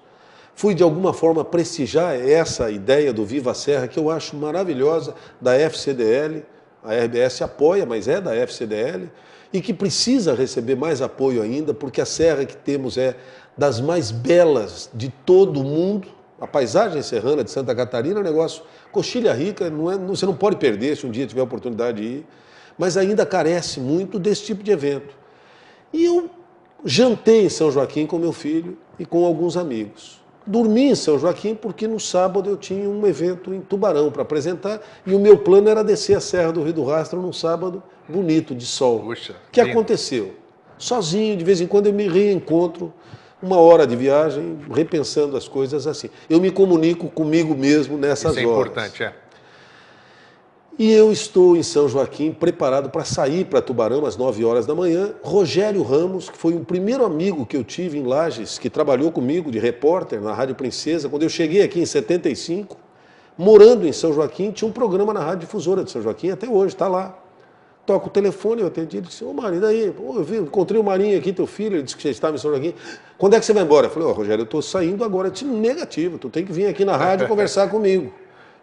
Fui de alguma forma prestigiar essa ideia do Viva a Serra que eu acho maravilhosa da FCDL. A RBS apoia, mas é da FCDL e que precisa receber mais apoio ainda, porque a serra que temos é das mais belas de todo o mundo. A paisagem serrana de Santa Catarina é um negócio coxilha rica, não é, você não pode perder se um dia tiver a oportunidade de ir, mas ainda carece muito desse tipo de evento. E eu jantei em São Joaquim com meu filho e com alguns amigos. Dormi em São Joaquim porque no sábado eu tinha um evento em Tubarão para apresentar e o meu plano era descer a Serra do Rio do Rastro num sábado bonito, de sol. Puxa, que lindo. aconteceu? Sozinho, de vez em quando eu me reencontro, uma hora de viagem, repensando as coisas assim. Eu me comunico comigo mesmo nessas Isso é horas. importante, é. E eu estou em São Joaquim, preparado para sair para Tubarão às 9 horas da manhã. Rogério Ramos, que foi o primeiro amigo que eu tive em Lages, que trabalhou comigo de repórter na Rádio Princesa, quando eu cheguei aqui em 75, morando em São Joaquim, tinha um programa na Rádio Difusora de São Joaquim, até hoje, está lá. Toca o telefone, eu atendi, ele disse, ô Marinho, daí? Pô, eu vi, encontrei o Marinho aqui, teu filho, ele disse que você estava em São Joaquim. Quando é que você vai embora? Eu falei, ó, Rogério, eu estou saindo agora. Eu disse, negativo, tu tem que vir aqui na rádio [laughs] conversar comigo.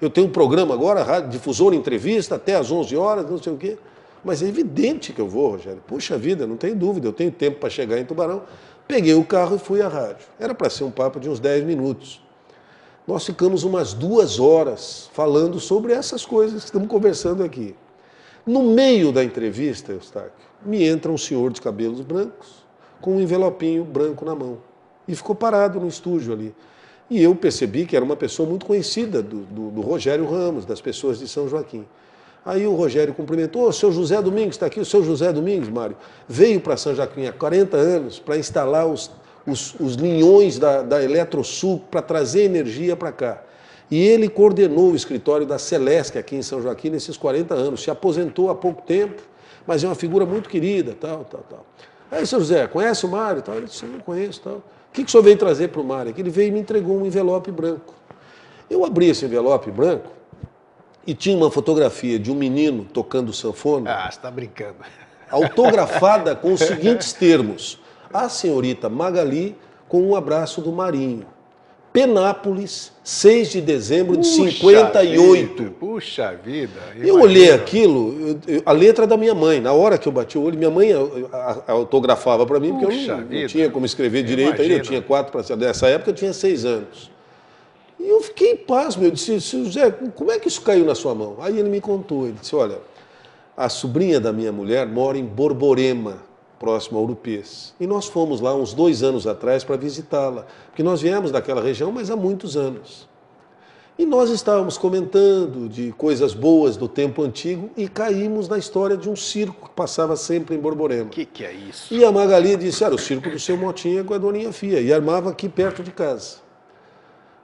Eu tenho um programa agora, rádio, difusor, entrevista, até às 11 horas, não sei o quê. Mas é evidente que eu vou, Rogério. Puxa vida, não tem dúvida, eu tenho tempo para chegar em Tubarão. Peguei o carro e fui à rádio. Era para ser um papo de uns 10 minutos. Nós ficamos umas duas horas falando sobre essas coisas que estamos conversando aqui. No meio da entrevista, Eustáquio, me entra um senhor de cabelos brancos com um envelopinho branco na mão. E ficou parado no estúdio ali. E eu percebi que era uma pessoa muito conhecida do, do, do Rogério Ramos, das pessoas de São Joaquim. Aí o Rogério cumprimentou, o seu José Domingos está aqui, o seu José Domingos, Mário, veio para São Joaquim há 40 anos para instalar os, os, os linhões da, da Eletrosul para trazer energia para cá. E ele coordenou o escritório da Celeste aqui em São Joaquim nesses 40 anos. Se aposentou há pouco tempo, mas é uma figura muito querida, tal, tal, tal. Aí, seu José, conhece o Mário? Tal? Ele disse, não conheço, tal. O que, que o senhor veio trazer para o Mário? Que ele veio e me entregou um envelope branco. Eu abri esse envelope branco e tinha uma fotografia de um menino tocando sanfona, Ah, você está brincando. [laughs] autografada com os seguintes termos. A senhorita Magali com um abraço do Marinho. Penápolis, 6 de dezembro de Puxa 58. vida, Puxa vida. Eu olhei aquilo, eu- eu- a letra da minha mãe, na hora que eu bati o olho, minha mãe autografava para mim, porque eu Puxa não, não tinha como escrever direito ainda, eu tinha quatro para Nessa época eu tinha seis anos. E eu fiquei pasmo, eu disse, "Seu José, como é que isso caiu na sua mão? Aí ele me contou, ele disse, olha, a sobrinha da minha mulher mora em Borborema, próximo a Urupês. E nós fomos lá uns dois anos atrás para visitá-la, porque nós viemos daquela região, mas há muitos anos. E nós estávamos comentando de coisas boas do tempo antigo e caímos na história de um circo que passava sempre em Borborema. O que, que é isso? E a Magali disse, era o circo do seu Motinha com a Doninha Fia, e armava aqui perto de casa.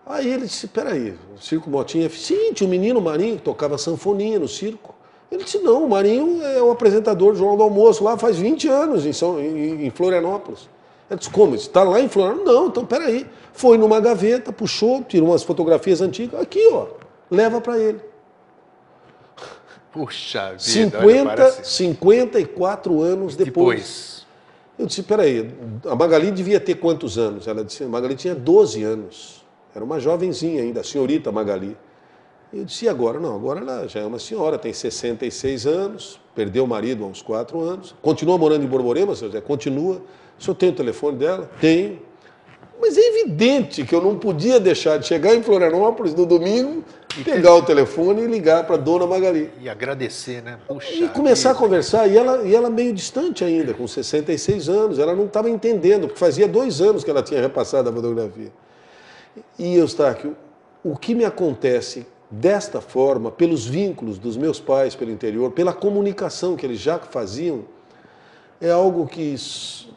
Aí ele disse, peraí, o circo Motinha Fia? Sim, tinha um menino Marinho que tocava sanfoninha no circo. Ele disse, não, o Marinho é o apresentador do Jornal do Almoço lá faz 20 anos em, São, em, em Florianópolis. Ele disse, como? Está lá em Florianópolis? Não, então peraí. Foi numa gaveta, puxou, tirou umas fotografias antigas, aqui ó, leva para ele. Puxa vida. 50, olha, parece- 54 anos depois. Depois. Eu disse, peraí, a Magali devia ter quantos anos? Ela disse, a Magali tinha 12 anos. Era uma jovenzinha ainda, a senhorita Magali. Eu disse, e agora? Não, agora ela já é uma senhora, tem 66 anos, perdeu o marido há uns 4 anos. Continua morando em Borborema, seu Zé? Continua. O senhor tem o telefone dela? Tenho. Mas é evidente que eu não podia deixar de chegar em Florianópolis no domingo, pegar o telefone e ligar para a dona Magali. E agradecer, né? Puxa. E começar a vida. conversar, e ela, e ela meio distante ainda, com 66 anos, ela não estava entendendo, porque fazia dois anos que ela tinha repassado a fotografia. E Eustáquio, o que me acontece desta forma, pelos vínculos dos meus pais pelo interior, pela comunicação que eles já faziam, é algo que,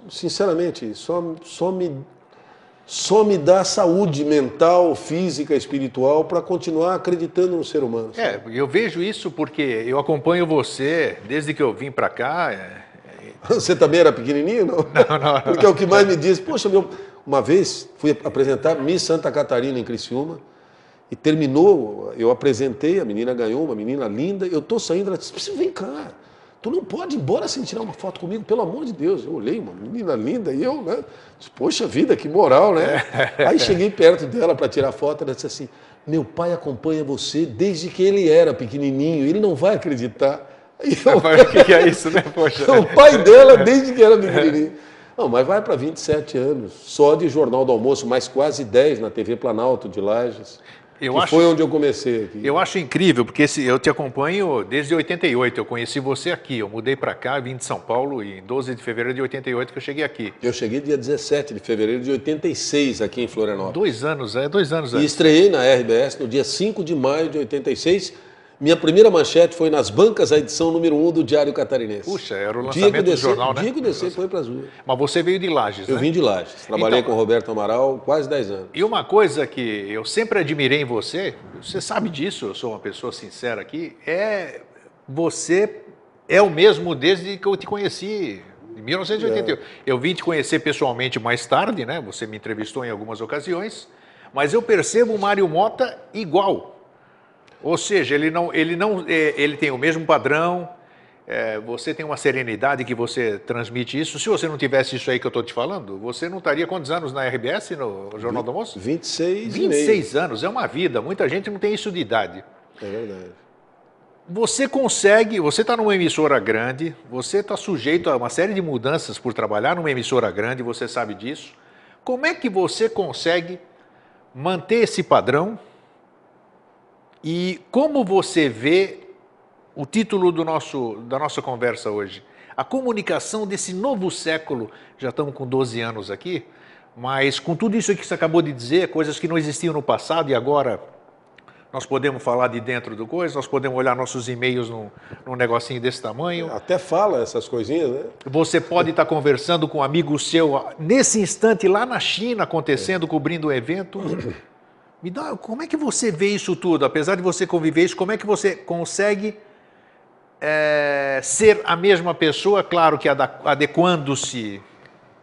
sinceramente, só, só, me, só me dá saúde mental, física, espiritual para continuar acreditando no ser humano. É, eu vejo isso porque eu acompanho você desde que eu vim para cá. é, é, Você também era pequenininho, não? Não, não. Porque é o que mais me diz. Poxa, meu, uma vez fui apresentar Miss Santa Catarina em Criciúma e terminou, eu apresentei, a menina ganhou, uma menina linda, eu tô saindo, ela disse, vem cá, tu não pode ir embora sem tirar uma foto comigo, pelo amor de Deus. Eu olhei, uma menina linda, e eu, né? Disse, Poxa vida, que moral, né? Aí cheguei perto dela para tirar foto, ela disse assim, meu pai acompanha você desde que ele era pequenininho, ele não vai acreditar. E eu, o que é isso, né? Poxa. [laughs] o pai dela desde que era pequenininho. Não, mas vai para 27 anos, só de Jornal do Almoço, mais quase 10 na TV Planalto de Lages. Eu acho, foi onde eu comecei aqui. Eu acho incrível, porque esse, eu te acompanho desde 88. Eu conheci você aqui. Eu mudei para cá, vim de São Paulo em 12 de fevereiro de 88 que eu cheguei aqui. Eu cheguei dia 17 de fevereiro de 86 aqui em Florianópolis. Dois anos, é, dois anos. E estreiei na RBS no dia 5 de maio de 86 minha primeira manchete foi nas bancas, a edição número 1 um do Diário Catarinense. Puxa, era o lançamento do jornal, né? Dia que descer foi para as ruas. Mas você veio de Lages, Eu né? vim de Lages. Trabalhei então, com o Roberto Amaral quase 10 anos. E uma coisa que eu sempre admirei em você, você sabe disso, eu sou uma pessoa sincera aqui, é você é o mesmo desde que eu te conheci, em 1988. É. Eu vim te conhecer pessoalmente mais tarde, né? Você me entrevistou em algumas ocasiões, mas eu percebo o Mário Mota igual. Ou seja, ele não, ele não, é, ele tem o mesmo padrão. É, você tem uma serenidade que você transmite isso. Se você não tivesse isso aí que eu estou te falando, você não estaria quantos anos na RBS, no Jornal do Almoço? 26 26 anos, é uma vida. Muita gente não tem isso de idade. É verdade. Você consegue, você está numa emissora grande, você está sujeito a uma série de mudanças por trabalhar numa emissora grande, você sabe disso. Como é que você consegue manter esse padrão e como você vê o título do nosso, da nossa conversa hoje? A comunicação desse novo século. Já estamos com 12 anos aqui, mas com tudo isso que você acabou de dizer, coisas que não existiam no passado e agora nós podemos falar de dentro do coisa, nós podemos olhar nossos e-mails num, num negocinho desse tamanho. Até fala essas coisinhas, né? Você pode estar conversando com um amigo seu nesse instante lá na China acontecendo, cobrindo o um evento. Me dá, como é que você vê isso tudo? Apesar de você conviver isso, como é que você consegue é, ser a mesma pessoa, claro que adequando-se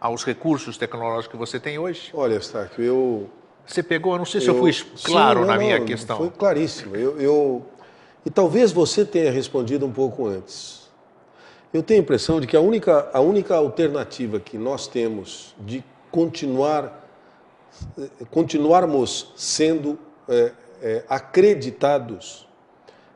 aos recursos tecnológicos que você tem hoje? Olha, Eustáquio, eu... Você pegou, eu não sei se eu, eu fui claro sim, não, na minha não, questão. Foi claríssimo. Eu, eu, e talvez você tenha respondido um pouco antes. Eu tenho a impressão de que a única, a única alternativa que nós temos de continuar continuarmos sendo é, é, acreditados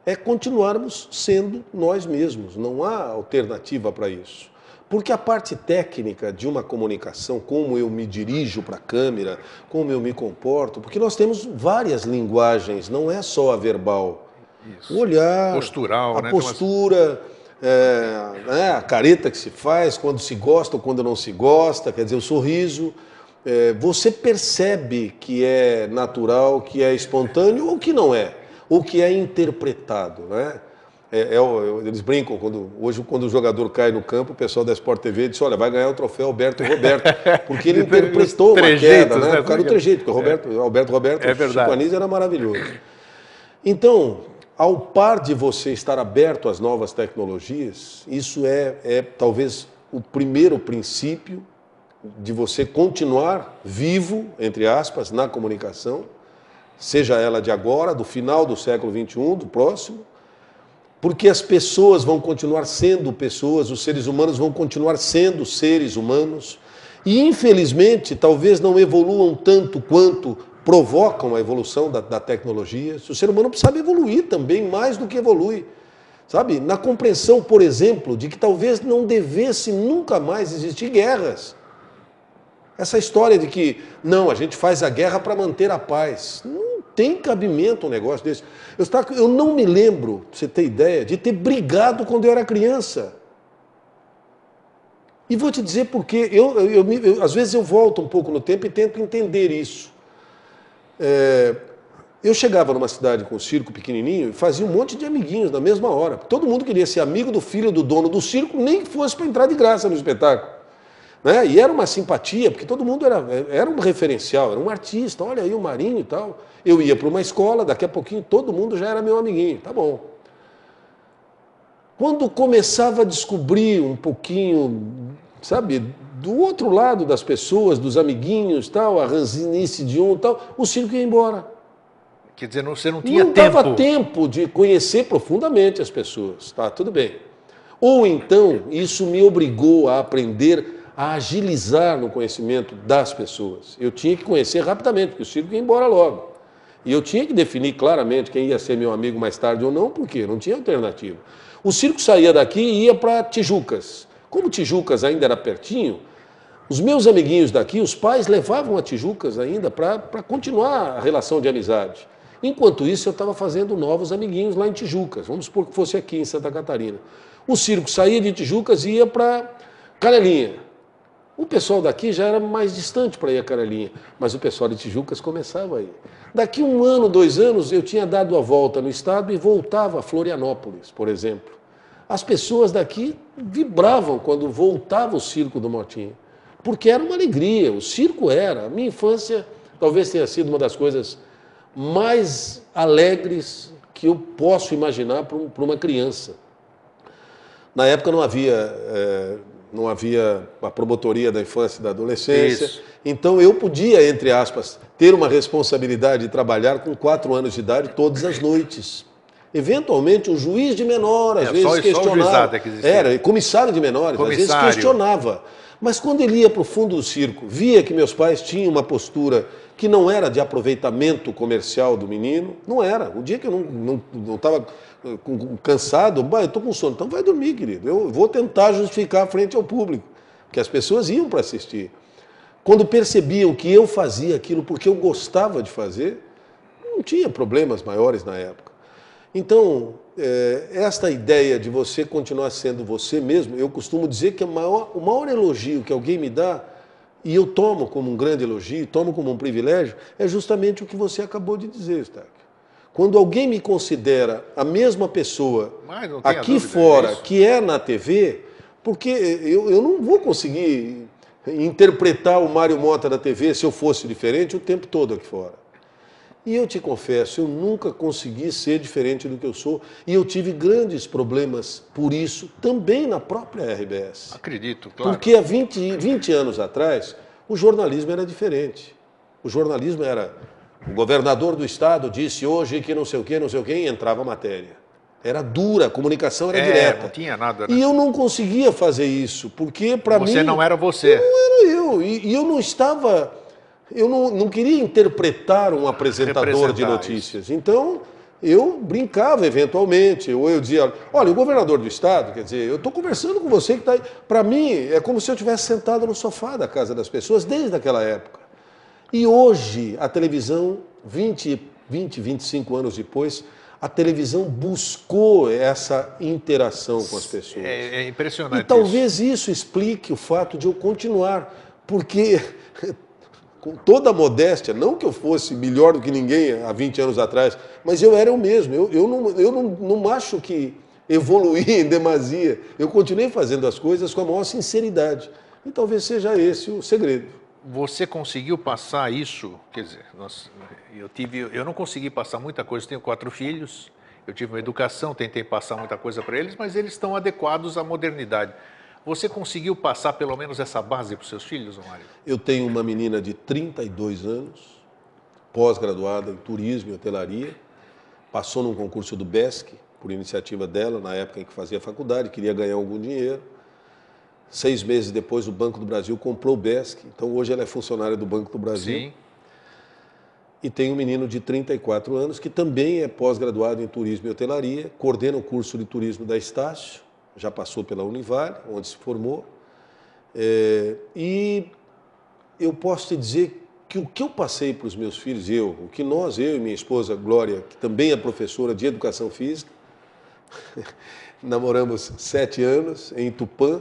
é continuarmos sendo nós mesmos. Não há alternativa para isso. Porque a parte técnica de uma comunicação, como eu me dirijo para a câmera, como eu me comporto, porque nós temos várias linguagens, não é só a verbal. Isso. O olhar, Postural, a né? postura, é, né, a careta que se faz, quando se gosta ou quando não se gosta, quer dizer, o sorriso é, você percebe que é natural, que é espontâneo ou que não é, ou que é interpretado, né? É, é, eles brincam, quando, hoje quando o jogador cai no campo, o pessoal da Sport TV diz, olha, vai ganhar o troféu Alberto Roberto, porque ele [laughs] interpretou uma queda, né? O cara do trejeito, porque o Roberto, é. Alberto Roberto, é verdade. Chico Anísio era maravilhoso. Então, ao par de você estar aberto às novas tecnologias, isso é, é talvez o primeiro princípio de você continuar vivo, entre aspas, na comunicação, seja ela de agora, do final do século XXI, do próximo, porque as pessoas vão continuar sendo pessoas, os seres humanos vão continuar sendo seres humanos, e infelizmente talvez não evoluam tanto quanto provocam a evolução da, da tecnologia. O ser humano precisa evoluir também, mais do que evolui. Sabe? Na compreensão, por exemplo, de que talvez não devesse nunca mais existir guerras. Essa história de que, não, a gente faz a guerra para manter a paz. Não tem cabimento um negócio desse. Eu, estava, eu não me lembro, você ter ideia, de ter brigado quando eu era criança. E vou te dizer porque eu, eu, eu, às vezes eu volto um pouco no tempo e tento entender isso. É, eu chegava numa cidade com um circo pequenininho e fazia um monte de amiguinhos na mesma hora. Todo mundo queria ser amigo do filho do dono do circo, nem que fosse para entrar de graça no espetáculo. Né? E era uma simpatia, porque todo mundo era, era um referencial, era um artista, olha aí o Marinho e tal. Eu ia para uma escola, daqui a pouquinho todo mundo já era meu amiguinho, tá bom. Quando começava a descobrir um pouquinho, sabe, do outro lado das pessoas, dos amiguinhos, tal, a ranzinice de um, tal, o circo ia embora. Quer dizer, você não tinha não tempo. Não dava tempo de conhecer profundamente as pessoas, tá? Tudo bem. Ou então, isso me obrigou a aprender a agilizar no conhecimento das pessoas. Eu tinha que conhecer rapidamente, porque o circo ia embora logo. E eu tinha que definir claramente quem ia ser meu amigo mais tarde ou não, porque não tinha alternativa. O circo saía daqui e ia para Tijucas. Como Tijucas ainda era pertinho, os meus amiguinhos daqui, os pais levavam a Tijucas ainda para continuar a relação de amizade. Enquanto isso, eu estava fazendo novos amiguinhos lá em Tijucas. Vamos supor que fosse aqui em Santa Catarina. O circo saía de Tijucas e ia para Canelinha. O pessoal daqui já era mais distante para ir a Canelinha, mas o pessoal de Tijucas começava a ir. Daqui um ano, dois anos, eu tinha dado a volta no estado e voltava a Florianópolis, por exemplo. As pessoas daqui vibravam quando voltava o circo do Motinho, porque era uma alegria, o circo era. A minha infância talvez tenha sido uma das coisas mais alegres que eu posso imaginar para uma criança. Na época não havia, é, não havia a promotoria da infância e da adolescência. Isso. Então eu podia, entre aspas, ter uma responsabilidade de trabalhar com quatro anos de idade todas as noites. Eventualmente, um juiz de menor, às é, vezes, só, questionava. Só era, comissário de menores, comissário. às vezes questionava. Mas quando ele ia para o fundo do circo, via que meus pais tinham uma postura que não era de aproveitamento comercial do menino, não era. O dia que eu não estava eh, cansado, eu estou com sono, então vai dormir, querido. Eu vou tentar justificar frente ao público, que as pessoas iam para assistir. Quando percebiam que eu fazia aquilo porque eu gostava de fazer, não tinha problemas maiores na época. Então, é, esta ideia de você continuar sendo você mesmo, eu costumo dizer que maior, o maior elogio que alguém me dá, e eu tomo como um grande elogio, tomo como um privilégio, é justamente o que você acabou de dizer, Stark. Quando alguém me considera a mesma pessoa aqui fora que é na TV, porque eu, eu não vou conseguir interpretar o Mário Mota da TV se eu fosse diferente o tempo todo aqui fora. E eu te confesso, eu nunca consegui ser diferente do que eu sou e eu tive grandes problemas por isso também na própria RBS. Acredito, claro. Porque há 20, 20 anos atrás o jornalismo era diferente. O jornalismo era o governador do estado disse hoje que não sei o que, não sei o que, e entrava a matéria. Era dura, a comunicação era é, direta. Não tinha nada. Né? E eu não conseguia fazer isso, porque para mim. Você não era você. Não era eu. E, e eu não estava. Eu não, não queria interpretar um apresentador de notícias. Isso. Então, eu brincava eventualmente, ou eu dizia, olha, o governador do estado, quer dizer, eu estou conversando com você que está aí. Para mim, é como se eu tivesse sentado no sofá da casa das pessoas desde aquela época. E hoje, a televisão, 20, 20 25 anos depois, a televisão buscou essa interação com as pessoas. É, é impressionante. E talvez isso. isso explique o fato de eu continuar, porque [laughs] com toda a modéstia, não que eu fosse melhor do que ninguém há 20 anos atrás, mas eu era o mesmo. Eu, eu, não, eu não, não acho que evoluí em demasia. Eu continuei fazendo as coisas com a maior sinceridade. E talvez seja esse o segredo. Você conseguiu passar isso? Quer dizer, nós, eu, tive, eu não consegui passar muita coisa, tenho quatro filhos, eu tive uma educação, tentei passar muita coisa para eles, mas eles estão adequados à modernidade. Você conseguiu passar pelo menos essa base para os seus filhos, Mário? Eu tenho uma menina de 32 anos, pós-graduada em turismo e hotelaria, passou num concurso do BESC, por iniciativa dela, na época em que fazia faculdade, queria ganhar algum dinheiro. Seis meses depois, o Banco do Brasil comprou o BESC, então hoje ela é funcionária do Banco do Brasil. Sim. E tem um menino de 34 anos que também é pós-graduado em turismo e hotelaria, coordena o curso de turismo da Estácio, já passou pela Univale, onde se formou. É, e eu posso te dizer que o que eu passei para os meus filhos, eu, o que nós, eu e minha esposa Glória, que também é professora de educação física, [laughs] namoramos sete anos em Tupã,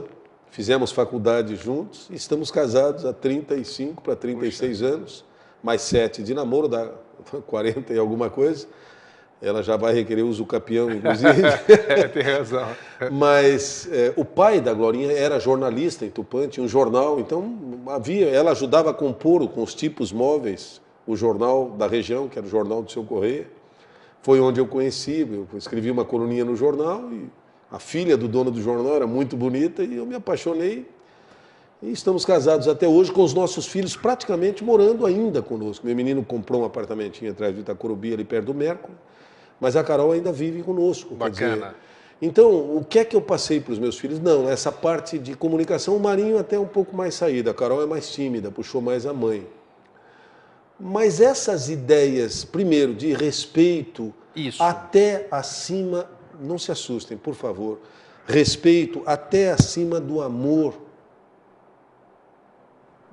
fizemos faculdade juntos, estamos casados há 35 para 36 Puxa. anos mais sete de namoro, dá [laughs] 40 e alguma coisa. Ela já vai requerer uso capião, inclusive. [laughs] é, tem razão. [laughs] Mas é, o pai da Glorinha era jornalista em Tupã, tinha um jornal, então havia, ela ajudava a compor com os tipos móveis o jornal da região, que era o jornal do seu Correio. Foi onde eu conheci, eu escrevi uma coluninha no jornal e A filha do dono do jornal era muito bonita e eu me apaixonei. E estamos casados até hoje com os nossos filhos praticamente morando ainda conosco. Meu menino comprou um apartamentinho atrás do Itacurubi, ali perto do Merco, mas a Carol ainda vive conosco. Bacana. Dizer, então, o que é que eu passei para os meus filhos? Não, essa parte de comunicação, o Marinho até é um pouco mais saída, a Carol é mais tímida, puxou mais a mãe. Mas essas ideias, primeiro, de respeito, Isso. até acima, não se assustem, por favor, respeito até acima do amor.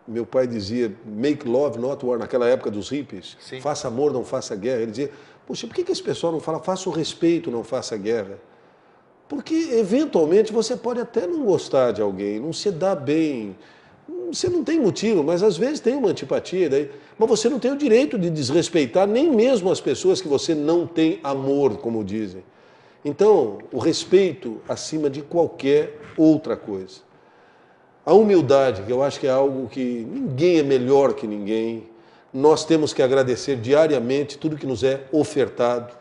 Meu pai dizia, make love, not war, naquela época dos hippies. Sim. Faça amor, não faça guerra. Ele dizia, poxa, por que, que esse pessoal não fala, faça o respeito, não faça guerra? Porque, eventualmente, você pode até não gostar de alguém, não se dá bem. Você não tem motivo, mas às vezes tem uma antipatia. Daí, mas você não tem o direito de desrespeitar nem mesmo as pessoas que você não tem amor, como dizem. Então, o respeito acima de qualquer outra coisa. A humildade, que eu acho que é algo que ninguém é melhor que ninguém. Nós temos que agradecer diariamente tudo que nos é ofertado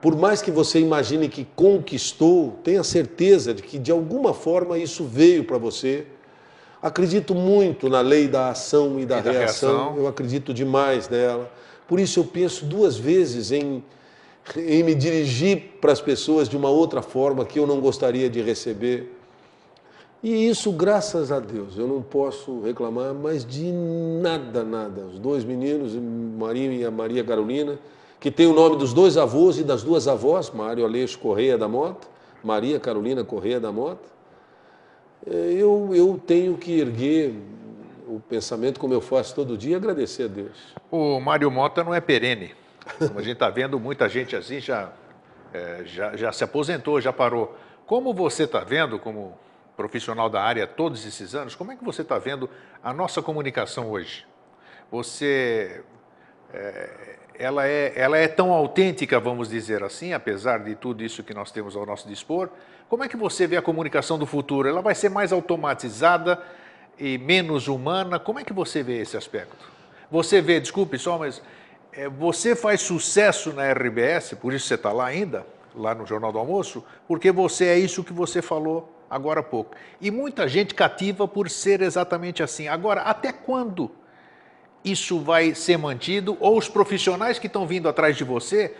por mais que você imagine que conquistou, tenha certeza de que de alguma forma isso veio para você. Acredito muito na lei da ação e da, e da reação. reação. Eu acredito demais nela. Por isso eu penso duas vezes em, em me dirigir para as pessoas de uma outra forma que eu não gostaria de receber. E isso, graças a Deus, eu não posso reclamar mais de nada, nada. Os dois meninos, Marinho e a Maria Carolina, que tem o nome dos dois avós e das duas avós, Mário Aleixo Correia da Mota, Maria Carolina Correia da Mota, é, eu, eu tenho que erguer o pensamento, como eu faço todo dia, e agradecer a Deus. O Mário Mota não é perene. Como a gente está vendo, muita gente assim já, é, já, já se aposentou, já parou. Como você está vendo, como profissional da área todos esses anos, como é que você está vendo a nossa comunicação hoje? Você é, ela é, ela é tão autêntica, vamos dizer assim, apesar de tudo isso que nós temos ao nosso dispor. Como é que você vê a comunicação do futuro? Ela vai ser mais automatizada e menos humana? Como é que você vê esse aspecto? Você vê, desculpe só, mas é, você faz sucesso na RBS, por isso você está lá ainda, lá no Jornal do Almoço, porque você é isso que você falou agora há pouco. E muita gente cativa por ser exatamente assim. Agora, até quando? isso vai ser mantido? Ou os profissionais que estão vindo atrás de você,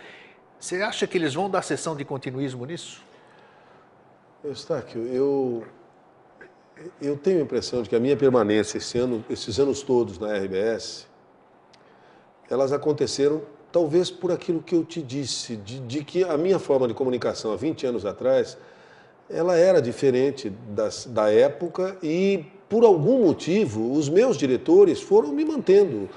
você acha que eles vão dar sessão de continuismo nisso? Eustáquio, eu, eu tenho a impressão de que a minha permanência esse ano, esses anos todos na RBS, elas aconteceram talvez por aquilo que eu te disse, de, de que a minha forma de comunicação há 20 anos atrás, ela era diferente das, da época e por algum motivo, os meus diretores foram me mantendo.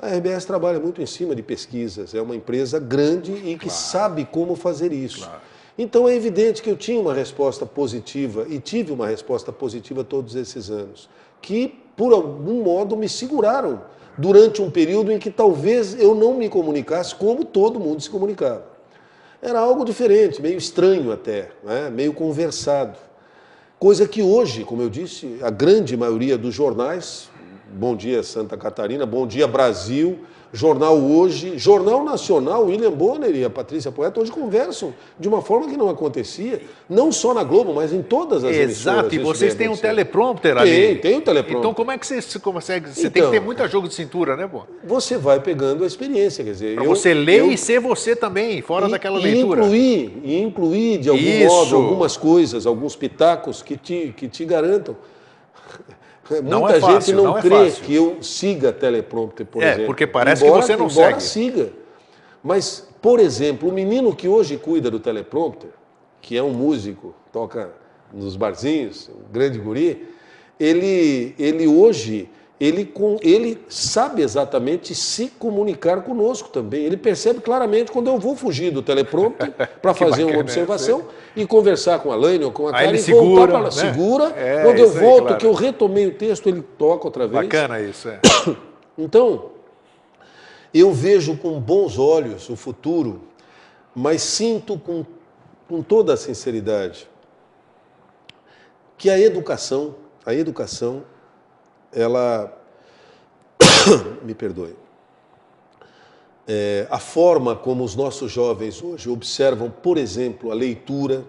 A RBS trabalha muito em cima de pesquisas, é uma empresa grande e que claro. sabe como fazer isso. Claro. Então é evidente que eu tinha uma resposta positiva e tive uma resposta positiva todos esses anos, que por algum modo me seguraram durante um período em que talvez eu não me comunicasse como todo mundo se comunicava. Era algo diferente, meio estranho até, né? meio conversado. Coisa que hoje, como eu disse, a grande maioria dos jornais, Bom Dia Santa Catarina, Bom Dia Brasil, Jornal Hoje, Jornal Nacional, William Bonner e a Patrícia Poeta hoje conversam de uma forma que não acontecia, não só na Globo, mas em todas as Exato, e vocês têm um teleprompter ali. Tem, tem um teleprompter. Então como é que você consegue? Você então, tem que ter então, muita jogo de cintura, né, pô? Você vai pegando a experiência, quer dizer... Pra eu, você ler eu, e ser você também, fora e, daquela leitura. E incluir, e incluir de algum Isso. modo algumas coisas, alguns pitacos que te, que te garantam não Muita é fácil, gente não, não é crê que eu siga teleprompter, por é, exemplo. porque parece embora, que você não embora segue. siga. Mas, por exemplo, o menino que hoje cuida do teleprompter, que é um músico, toca nos barzinhos, um grande guri, ele, ele hoje ele, com, ele sabe exatamente se comunicar conosco também. Ele percebe claramente quando eu vou fugir do teleprompter [laughs] para fazer uma observação e conversar com a Lane ou com a Karen e voltar para né? segura. É, quando eu volto, aí, claro. que eu retomei o texto, ele toca outra vez. Bacana isso, é. [coughs] Então, eu vejo com bons olhos o futuro, mas sinto com, com toda a sinceridade que a educação, a educação ela. [coughs] Me perdoe. É, a forma como os nossos jovens hoje observam, por exemplo, a leitura,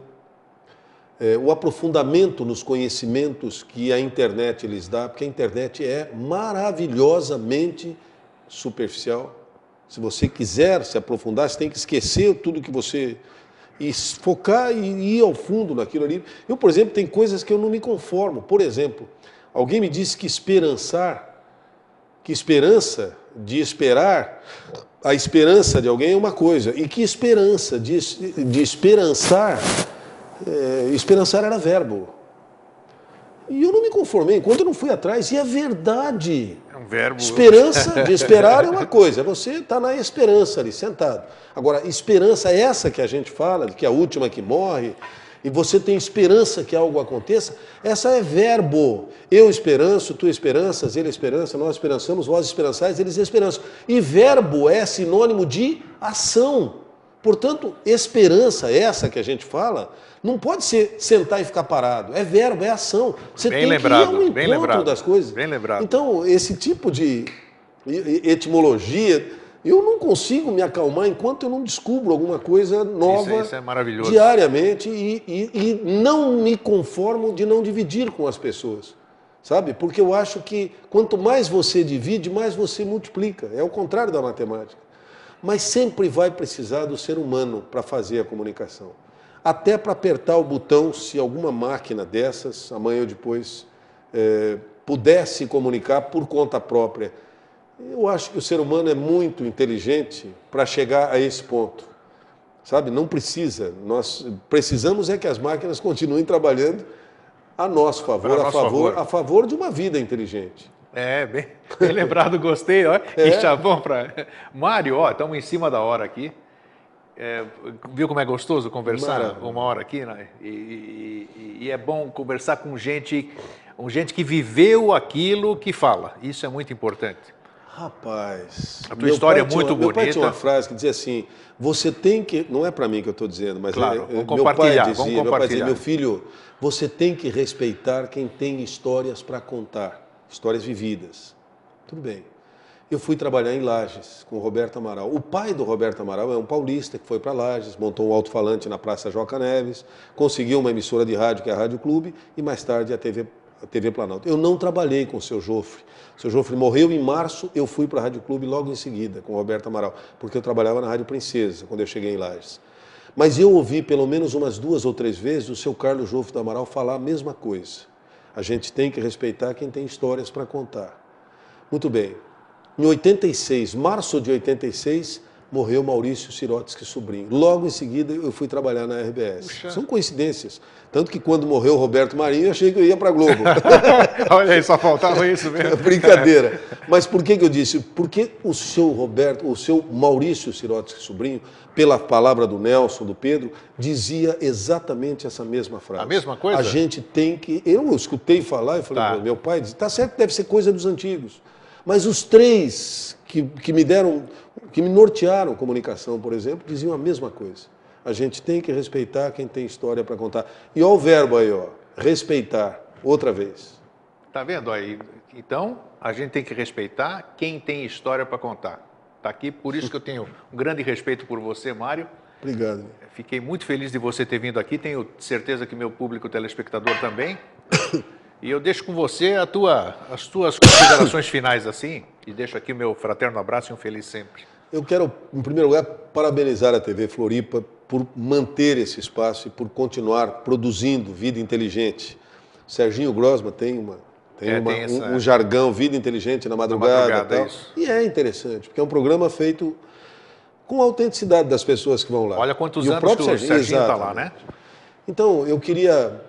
é, o aprofundamento nos conhecimentos que a internet lhes dá, porque a internet é maravilhosamente superficial. Se você quiser se aprofundar, você tem que esquecer tudo que você e focar e ir ao fundo naquilo ali. Eu, por exemplo, tem coisas que eu não me conformo. Por exemplo, alguém me disse que esperançar, que esperança de esperar, a esperança de alguém é uma coisa, e que esperança de, de esperançar, é, esperançar era verbo. E eu não me conformei, enquanto eu não fui atrás, e é verdade. É um verbo. Esperança de esperar é [laughs] uma coisa, você está na esperança ali, sentado. Agora, esperança é essa que a gente fala, que é a última que morre, e você tem esperança que algo aconteça, essa é verbo. Eu esperanço, tu esperanças, ele esperança, nós esperançamos, vós esperançais, eles esperançam. E verbo é sinônimo de ação. Portanto, esperança, essa que a gente fala, não pode ser sentar e ficar parado. É verbo, é ação. Você bem tem lembrado, que ir ao encontro lembrado, das coisas. bem lembrado. Então, esse tipo de etimologia, eu não consigo me acalmar enquanto eu não descubro alguma coisa nova Isso, isso é maravilhoso. diariamente e, e, e não me conformo de não dividir com as pessoas. Sabe? Porque eu acho que quanto mais você divide, mais você multiplica. É o contrário da matemática. Mas sempre vai precisar do ser humano para fazer a comunicação. Até para apertar o botão, se alguma máquina dessas, amanhã ou depois, eh, pudesse comunicar por conta própria. Eu acho que o ser humano é muito inteligente para chegar a esse ponto. Sabe? Não precisa. Nós precisamos é que as máquinas continuem trabalhando a nosso favor, A a favor, favor. a favor de uma vida inteligente. É, bem, bem lembrado, gostei. Ó. É. E chavão para. Mário, ó, estamos em cima da hora aqui. É, viu como é gostoso conversar Maravilha. uma hora aqui, né? E, e- e é bom conversar com gente, com gente que viveu aquilo que fala. Isso é muito importante. Rapaz, A tua história é pai muito tinha, Meu pai bonita. tinha uma frase que dizia assim: você tem que. Não é para mim que eu estou dizendo, mas Claro, é- meu pai compartilhar, dizia, vamos meu pai dizia, meu filho, você tem que respeitar quem tem histórias para contar, histórias vividas. Tudo bem. Eu fui trabalhar em Lages com o Roberto Amaral. O pai do Roberto Amaral é um paulista que foi para Lages, montou um alto-falante na Praça Joca Neves, conseguiu uma emissora de rádio que é a Rádio Clube e mais tarde a TV, TV Planalto. Eu não trabalhei com o seu Jofre. O seu Jofre morreu em março, eu fui para a Rádio Clube logo em seguida com o Roberto Amaral, porque eu trabalhava na Rádio Princesa quando eu cheguei em Lages. Mas eu ouvi pelo menos umas duas ou três vezes o seu Carlos Jofre do Amaral falar a mesma coisa. A gente tem que respeitar quem tem histórias para contar. Muito bem. Em 86, março de 86, morreu Maurício Sirotsky sobrinho. Logo em seguida eu fui trabalhar na RBS. Puxa. São coincidências. Tanto que quando morreu Roberto Marinho, eu achei que eu ia para a Globo. [laughs] Olha aí, só faltava isso É mesmo. [laughs] brincadeira. Mas por que, que eu disse? Porque o seu Roberto, o seu Maurício Sirotsky sobrinho, pela palavra do Nelson, do Pedro, dizia exatamente essa mesma frase. A mesma coisa? A gente tem que. Eu escutei falar e falei, Tá. "Pô, meu pai disse, tá certo que deve ser coisa dos antigos. Mas os três que, que me deram, que me nortearam comunicação, por exemplo, diziam a mesma coisa. A gente tem que respeitar quem tem história para contar. E olha o verbo aí, ó, respeitar, outra vez. Tá vendo aí? Então, a gente tem que respeitar quem tem história para contar. Tá aqui, por isso que eu tenho um grande respeito por você, Mário. Obrigado. Fiquei muito feliz de você ter vindo aqui. Tenho certeza que meu público telespectador também. [coughs] E eu deixo com você a tua, as tuas considerações finais assim. E deixo aqui o meu fraterno abraço e um feliz sempre. Eu quero, em primeiro lugar, parabenizar a TV Floripa por manter esse espaço e por continuar produzindo vida inteligente. Serginho Grosma tem, uma, tem, É, uma- tem essa- um, um jargão, vida inteligente na madrugada. madrugada, e isso. E é interessante, porque é um programa feito com a autenticidade das pessoas que vão lá. Olha quantos E o anos que próprio o Serginho está lá, né? Então, eu queria.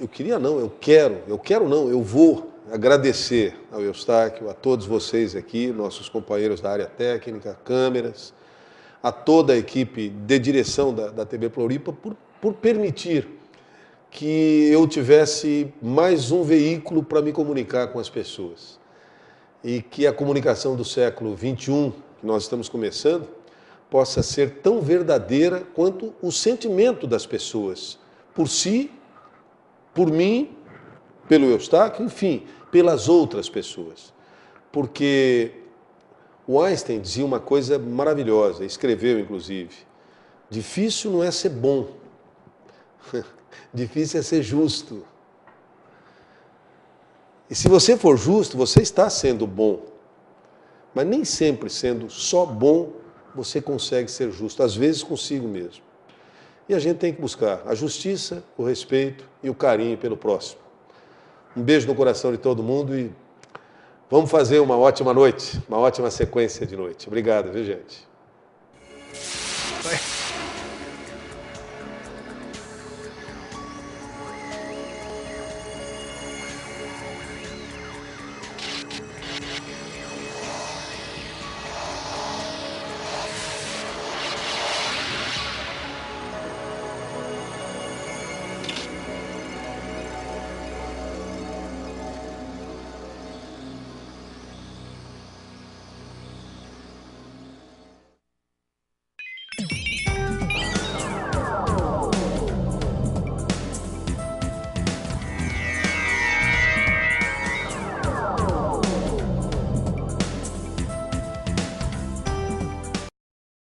Eu queria não, eu quero, eu quero não, eu vou agradecer ao Eustáquio, a todos vocês aqui, nossos companheiros da área técnica, câmeras, a toda a equipe de direção da, da TV Floripa por, por permitir que eu tivesse mais um veículo para me comunicar com as pessoas. E que a comunicação do século XXI, que nós estamos começando, possa ser tão verdadeira quanto o sentimento das pessoas, por si, por mim, pelo Eustáquio, enfim, pelas outras pessoas. Porque o Einstein dizia uma coisa maravilhosa, escreveu inclusive: difícil não é ser bom, [laughs] Difícil é ser justo. E se você for justo, você está sendo bom. Mas nem sempre sendo só bom, você consegue ser justo, às vezes consigo mesmo. E a gente tem que buscar a justiça, o respeito e o carinho pelo próximo. Um beijo no coração de todo mundo e vamos fazer uma ótima noite, uma ótima sequência de noite. Obrigado, viu, gente?